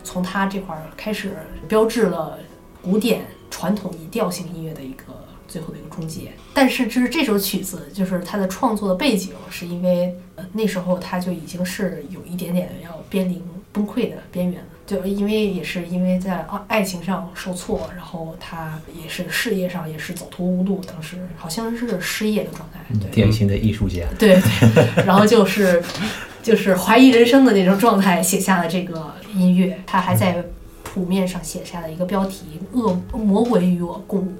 从他这块儿开始，标志了古典传统以调性音乐的一个最后的一个终结。但是，就是这首曲子，就是他的创作的背景，是因为呃那时候他就已经是有一点点要濒临崩溃的边缘了。就因为也是因为在爱爱情上受挫，然后他也是事业上也是走投无路，当时好像是失业的状态。对，典型的艺术家。对对，[laughs] 然后就是就是怀疑人生的那种状态，写下了这个音乐。他还在谱面上写下了一个标题“恶魔鬼与我共舞”。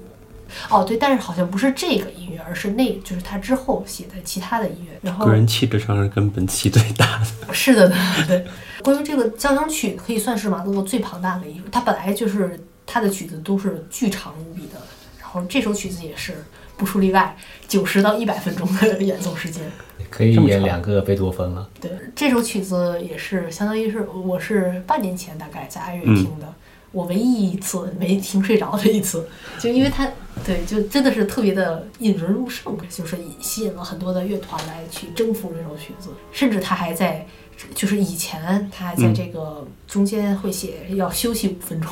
哦，对，但是好像不是这个音乐，而是那，就是他之后写的其他的音乐。然后个人气质上是跟本期最大的。[laughs] 是的，对。关于这个交响曲，可以算是马勒最庞大的一首。他本来就是他的曲子都是巨长无比的，然后这首曲子也是不出例外，九十到一百分钟的演奏时间。可以演两个贝多芬了。对，这首曲子也是相当于是我是半年前大概在爱乐嗯听的，我唯一一次没听睡着的一次，[laughs] 就因为它对，就真的是特别的引人入胜，就是引吸引了很多的乐团来去征服这首曲子，甚至他还在。就是以前他还在嗯这个中间会写要休息五分钟，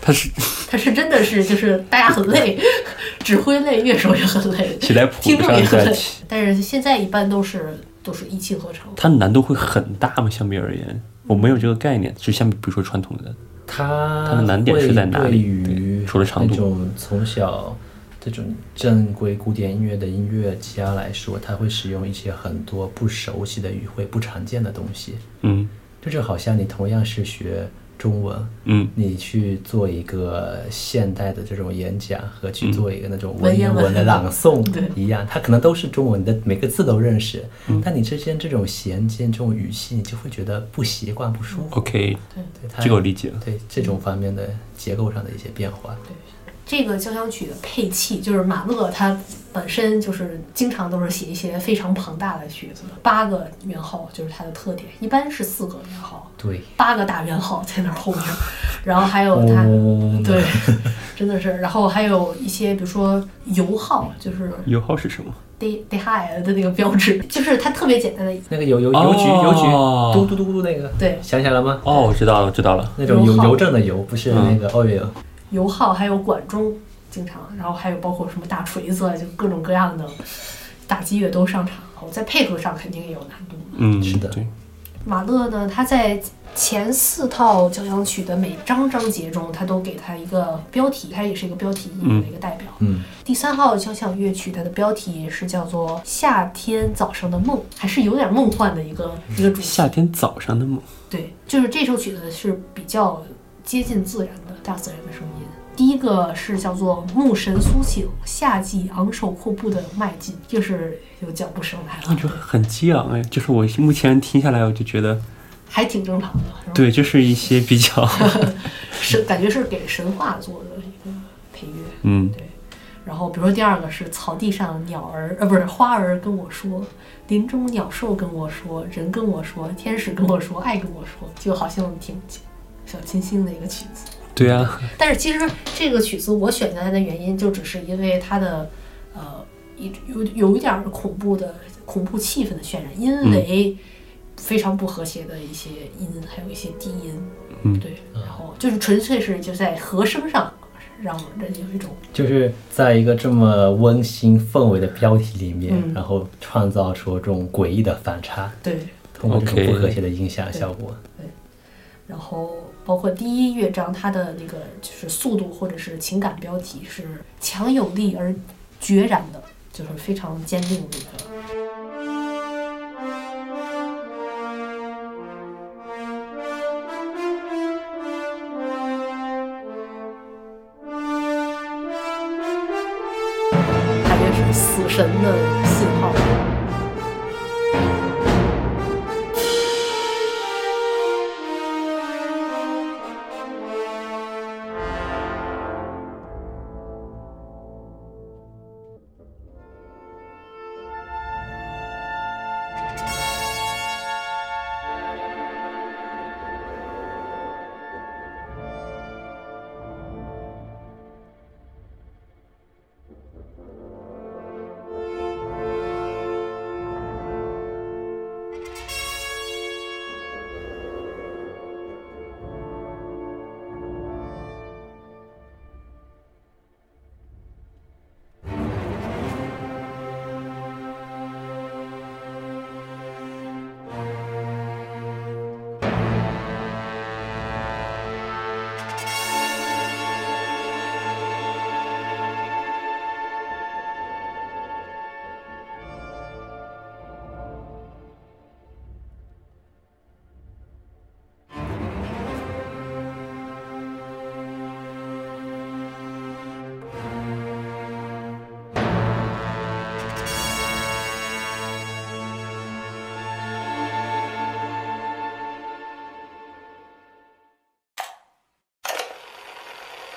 他是 [laughs] 他是真的是就是大家很累，[laughs] 指挥累，乐手也很累，起来谱听众也很累，但是现在一般都是都是一气呵成。它难度会很大吗？相比而言，我没有这个概念。就相比，比如说传统的，它它的难点是在哪里？除了长度。那种从小这种正规古典音乐的音乐家来说，他会使用一些很多不熟悉的语汇、不常见的东西。嗯。这就好像你同样是学中文，嗯，你去做一个现代的这种演讲和去嗯做一个那种文言文。的朗诵对。一样，它可能都是中文，你的每个字都认识，但你之间这种衔接、这种语气，你就会觉得不习惯、不舒服。OK，对它这个我理解。了。对这种方面的结构上的一些变化。这个交响曲的配器，就是马勒他本身就是经常都是写一些非常庞大的曲子，八个圆号就是它的特点，一般是四个圆号，对，八个大圆号在那儿后面，[laughs] 然后还有它，哦对，真的是，然后还有一些比如说油号，就是油号是什么？d d high 的那个标志，就是它特别简单的，那个邮邮邮局邮局哦嘟嘟嘟嘟那个，对，想起来了吗？哦，我知道了，知道了。那种邮邮政的邮，不是那个 oil。油耗还有管中，经常，然后还有包括什么大锤子啊，就各种各样的打击乐都上场，然后在配合上肯定也有难度。嗯，是的对，马勒呢，他在前四套交响曲的每章章节中，他都给他一个标题，他也是一个标题音乐的一个代表。嗯，第三号交响乐曲，它的标题是叫做《夏天早上的梦》，还是有点梦幻的一个一个主题。夏天早上的梦。对，就是这首曲子是比较接近自然的大自然的声音。第一个是叫做“牧神苏醒，夏季昂首阔步的迈进”，就是有脚步声来了，我觉得很激昂哎，就是我目前听下来，我就觉得，还挺正常的。对，就是一些比较，[laughs] 是感觉是给神话做的一个配乐。嗯，对然后比如说第二个是草地上鸟儿，呃，不是花儿跟我说，林中鸟兽跟我说，人跟我说，天使跟我说，爱跟我说，就好像挺小清新的一个曲子。对啊，但是其实这个曲子我选择它的原因，就只是因为它的呃一有有一点儿恐怖的恐怖气氛的渲染，因为非常不和谐的一些音，还有一些低音，嗯。对，然后就是纯粹是就在和声上让人有一种就是在一个这么温馨氛围的标题里面，嗯。然后创造出这种诡异的反差，对。通过这种不和谐的音响效果。对。然后包括第一乐章，它的那个就是速度或者是情感标题是强有力而决然的，就是非常坚定的一个。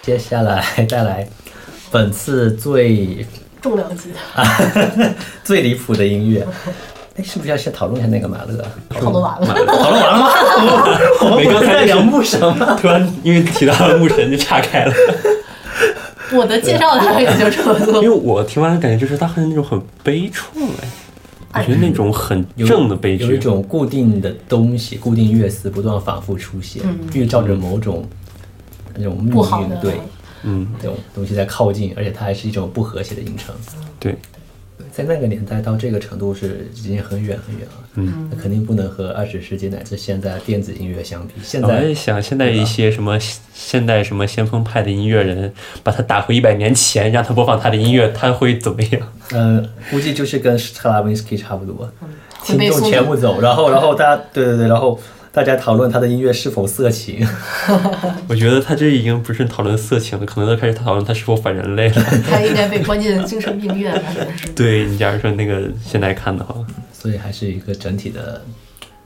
接下来带来本次最重量级的，[laughs] 最离谱的音乐。哎，是不是要先讨论一下那个马勒？讨论完了。讨论完了吗？[laughs] 我们不刚才聊牧神吗？突然因为提到了牧神就岔开了，我的介绍大概也就这么多因为。我听完的感觉就是他很那种很悲怆哎，我觉得那种很有正的悲剧，有一种固定的东西、固定乐思不断反复出现，嗯预兆着某种那种命不好的运对嗯，这种东西在靠近，而且它还是一种不和谐的音程。对，在那个年代到这个程度是已经很远很远了，嗯，那肯定不能和二十世纪乃至现在电子音乐相比。现我在在想现在一些什么现代什么先锋派的音乐人，把他打回一百年前，让他播放他的音乐，他会怎么样？嗯，估计就是跟斯特拉维斯基差不多，听众全部走，然后然后大家对对对，然后大家讨论他的音乐是否色情，[laughs] 我觉得他这已经不是讨论色情了，可能都开始讨论他是否反人类了。他应该被关进精神病院了。对你假如说那个现在看的话，所以还是一个整体的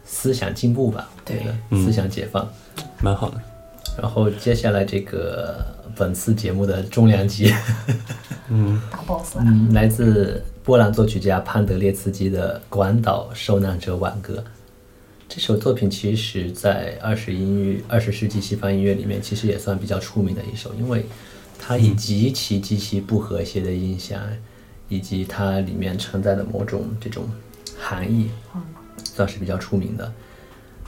思想进步吧，对思想解放。蛮好的。然后接下来这个本次节目的重量级，[laughs] 嗯大 boss 啊，嗯，来自波兰作曲家潘德列茨基的《广岛受难者挽歌》。这首作品其实，在二十音乐、二十世纪西方音乐里面，其实也算比较出名的一首，因为它以极其极其不和谐的音响，以及它里面承载的某种这种含义，算是比较出名的。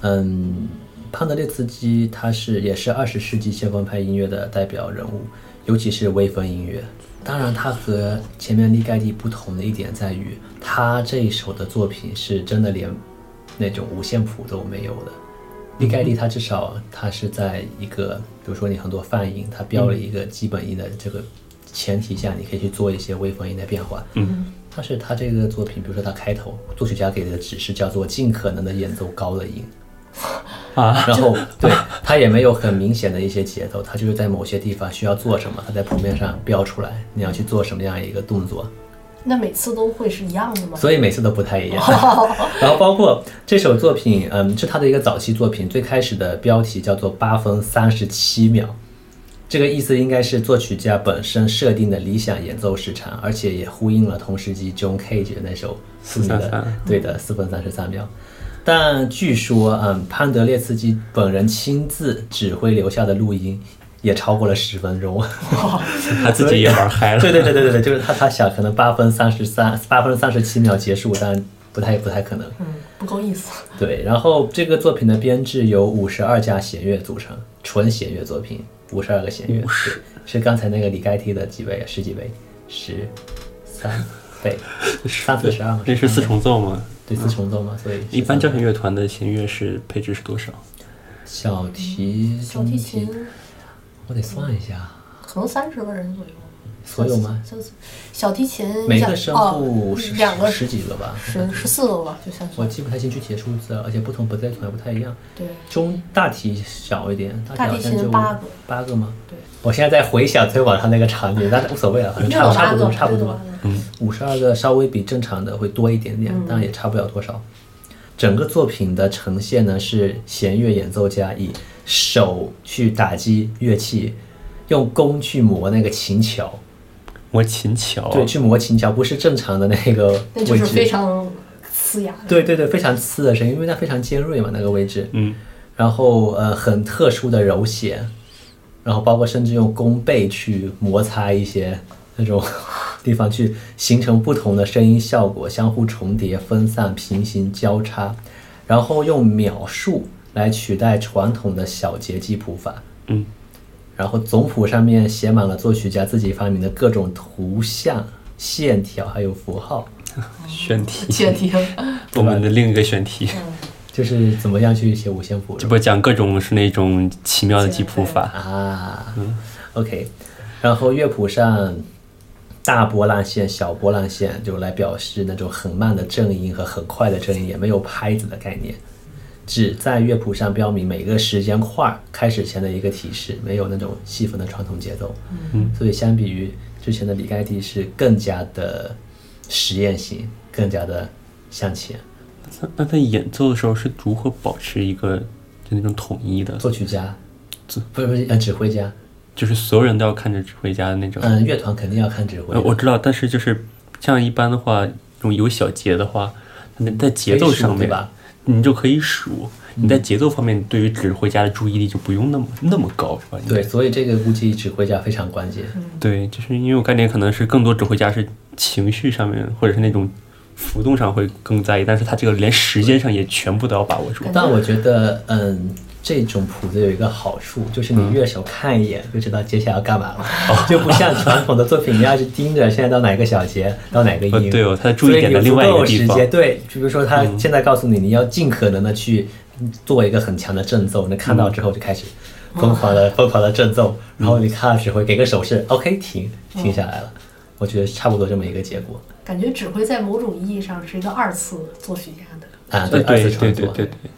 嗯，潘德列茨基他是也是二十世纪先锋派音乐的代表人物，尤其是微风音乐。当然，他和前面利盖蒂不同的一点在于，他这一首的作品是真的连那种五线谱都没有的。毕盖利他至少他是在一个，比如说你很多泛音，他标了一个基本音的这个前提下，你可以去做一些微风音的变化。嗯，但是他这个作品，比如说他开头作曲家给的指示叫做尽可能的演奏高的音。[laughs] 啊，然后对他也没有很明显的一些节奏，他就是在某些地方需要做什么，他在谱面上标出来，你要去做什么样一个动作，那每次都会是一样的吗？所以每次都不太一样。[laughs] 然后包括这首作品，嗯，是他的一个早期作品，最开始的标题叫做八分三十七秒，这个意思应该是作曲家本身设定的理想演奏时长，而且也呼应了同时期 John Cage 的那首四分的433对的四分三十三秒。但据说，嗯，潘德列茨基本人亲自指挥留下的录音也超过了十分钟。[laughs] 他自己也玩嗨了。对对对对对对，就是他他想可能八分三十三八分三十七秒结束，但不太不太可能。嗯，不够意思。对，然后这个作品的编制由五十二架弦乐组成，纯弦乐作品，五十二个弦乐，对是刚才那个李盖蒂的几倍啊？十几倍？十三倍？三四十二吗？这是四重奏吗？对四重奏嘛，所以一般交响乐团的弦乐是配置是多少？小提小提琴我得算一下，可能三十个人左右。所有吗？小小提琴每个声部哦十两个十几个吧，十十四个吧，就算是我记不太清具体的数字了，而且不同不在团不太一样。对中大提小一点，大大提好像八个八个吗？对，我现在在回想昨天晚上那个场景，但是无所谓了，反正差差不多差不多。嗯，五十二个稍微比正常的会多一点点，当然也差不了多少。整个作品的呈现呢是弦乐演奏家以手去打击乐器，用弓去磨那个琴桥，磨琴桥。对，去磨琴桥，不是正常的那个那就是位置。非常呲牙的。对对对，非常刺的声音，因为它非常尖锐嘛，那个位置。嗯，然后呃，很特殊的揉弦，然后包括甚至用弓背去摩擦一些那种地方，去形成不同的声音效果，相互重叠、分散、平行、交叉，然后用秒数来取代传统的小节记谱法。嗯，然后总谱上面写满了作曲家自己发明的各种图像、线条还有符号。选题，[laughs] 选题。[laughs] 我们的另一个选题，就是怎么样去写五线谱这不讲各种是那种奇妙的记谱法。啊嗯？OK，然后乐谱上大波浪线、小波浪线就来表示那种很慢的正音和很快的正音，也没有拍子的概念，只在乐谱上标明每个时间块儿开始前的一个提示，没有那种细分的传统节奏。嗯，所以相比于之前的李盖蒂是更加的实验性，更加的向前。那那在演奏的时候是如何保持一个就那种统一的？作曲家，不是不是呃指挥家，就是所有人都要看着指挥家的那种。嗯，乐团肯定要看指挥呃，。我知道，但是就是像一般的话，这种有小节的话，那在节奏上面对吧？你就可以数。你在节奏方面，对于指挥家的注意力就不用那么那么高，是吧？对，所以这个估计指挥家非常关键。对，就是因为我概念可能是更多指挥家是情绪上面或者是那种浮动上会更在意，但是他这个连时间上也全部都要把握住。但我觉得，嗯，这种谱子有一个好处，就是你乐手看一眼就知道接下来要干嘛了，[laughs] 就不像传统的作品，你要是盯着现在到哪个小节，到哪个音。呃 [laughs] 对哦他的注意点在另外一个地方所以你足够时间。对，比如说他现在告诉你，你要尽可能的去做一个很强的正奏，那看到之后就开始疯狂的疯狂的正奏，然后你看到指挥给个手势，OK，停，停下来了。我觉得差不多这么一个结果。感觉指挥在某种意义上是一个二次作曲家的。啊，对二次对对创作，对对对，对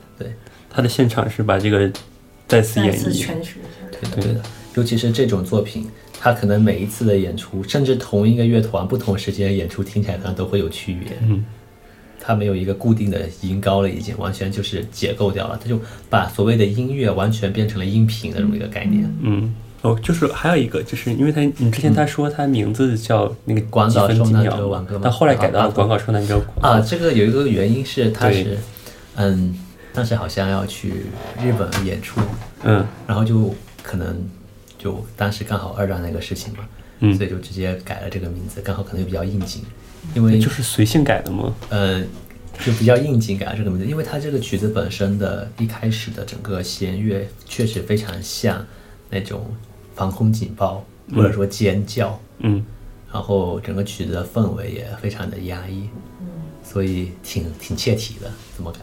他的现场是把这个再次演绎。次诠释一下。对的，尤其是这种作品，他可能每一次的演出，甚至同一个乐团不同时间演出，听起来可能都会有区别。嗯，它没有一个固定的音高了，已经完全就是解构掉了，他就把所谓的音乐完全变成了音频的这么一个概念。嗯，哦，就是还有一个，就是因为他你之前他说他名字叫那个广岛几分几受难者挽歌吗但后来改到啊广岛受难者啊，这个有一个原因是他是，嗯，当时好像要去日本演出，嗯。然后就可能就当时刚好二战那个事情嘛，嗯。所以就直接改了这个名字，刚好可能又比较应景，因为就是随性改的吗？呃，就比较应景改了这个名字，因为它这个曲子本身的一开始的整个弦乐确实非常像那种防空警报或者说尖叫，嗯。然后整个曲子的氛围也非常的压抑，所以挺挺切题的，怎么改？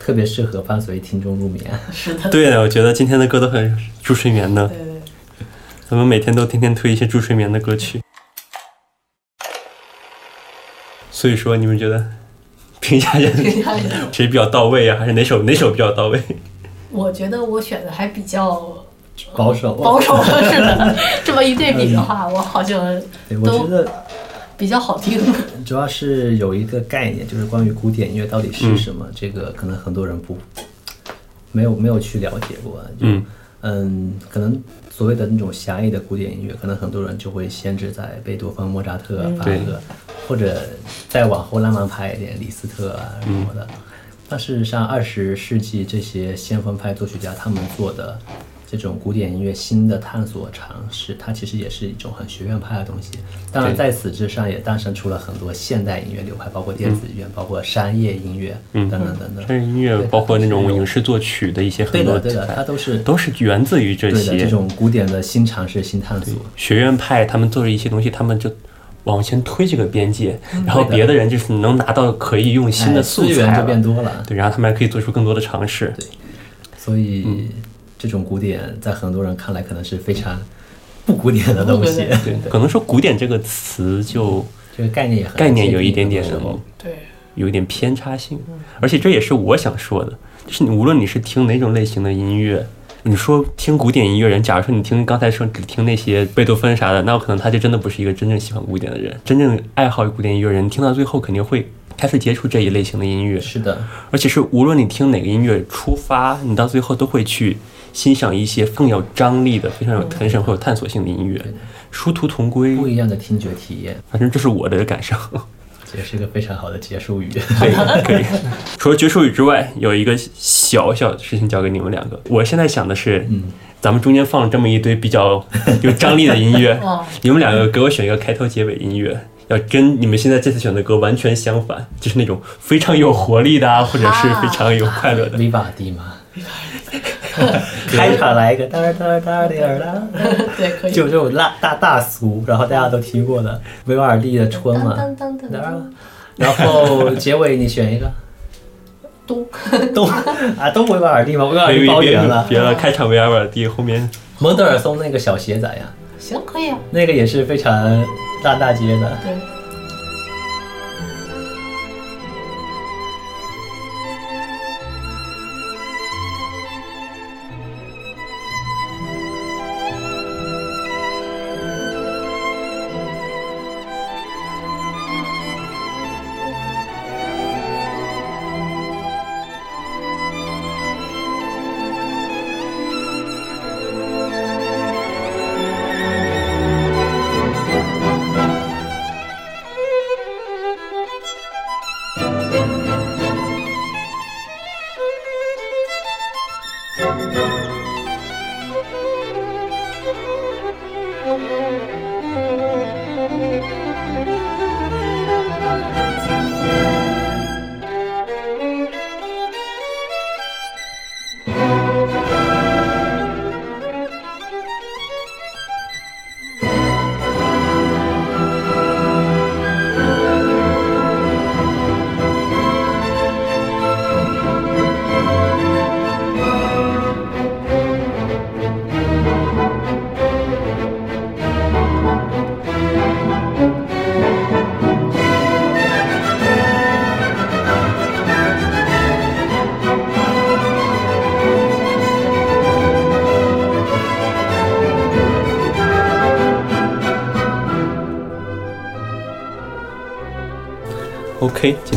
特别适合伴随听众入眠。是的，对的，我觉得今天的歌都很助睡眠的。对对对。咱们每天都天天推一些助睡眠的歌曲。所以说，你们觉得评价一下评价一下谁比较到位啊？还是哪首哪首比较到位？我觉得我选的还比较保守，保守是的。这么一对比的话，我好像都，我觉得比较好听。[laughs] 主要是有一个概念，就是关于古典音乐到底是什么，这个可能很多人不没有没有去了解过。嗯嗯，可能所谓的那种狭义的古典音乐，可能很多人就会限制在贝多芬、莫扎特、巴赫，或者再往后浪漫派一点，李斯特啊什么的。但事实上，二十世纪这些先锋派作曲家他们做的这种古典音乐新的探索尝试，它其实也是一种很学院派的东西。当然，在此之上也诞生出了很多现代音乐流派，包括电子乐，包括商业音乐等等等等。山叶音乐包括那种影视作曲的一些很多，对的，它都是都是源自于这些这种古典的新尝试、新探索。学院派他们做的一些东西，他们就。往前推这个边界，[laughs] 然后别的人就是能拿到可以用新的素材就变多了，对，然后他们还可以做出更多的尝试。对，所以这种古典在很多人看来可能是非常不古典的东西。对，可能说“古典”这个词就这个概念也概念有一点点对，有一点偏差性。而且这也是我想说的，就是你无论你是听哪种类型的音乐。你说听古典音乐人，假如说你听刚才说只听那些贝多芬啥的，那可能他就真的不是一个真正喜欢古典的人。真正爱好古典音乐人，听到最后肯定会开始接触这一类型的音乐。是的，而且是无论你听哪个音乐出发，你到最后都会去欣赏一些更有张力的、非常有特色或有探索性的音乐，殊途同归，不一样的听觉体验。反正这是我的感受。也是一个非常好的结束语，可以可以。[laughs] 除了结束语之外，有一个小小的事情交给你们两个。我现在想的是，嗯，咱们中间放了这么一堆比较 [laughs] 有张力的音乐，你们两个给我选一个开头结尾音乐，要跟你们现在这次选的歌完全相反，就是那种非常有活力的啊，或者是非常有快乐的。维瓦蒂吗？[laughs] 开场来一个哒哒哒的儿啦，[laughs] 对，可以，就这种大大大俗，然后大家都听过的维瓦尔第的春嘛，然后结尾你选一个，东。[laughs] 东。啊，都维瓦尔第吗？维瓦尔第包圆了，别了，开场维瓦尔第，后面。蒙德尔松那个小鞋仔呀，行，可以啊，那个也是非常大大街的，对。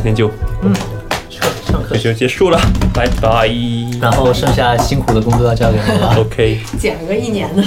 今天就嗯，上课就结束了，拜拜。然后剩下辛苦的工作要交给我了。OK，剪个一年的。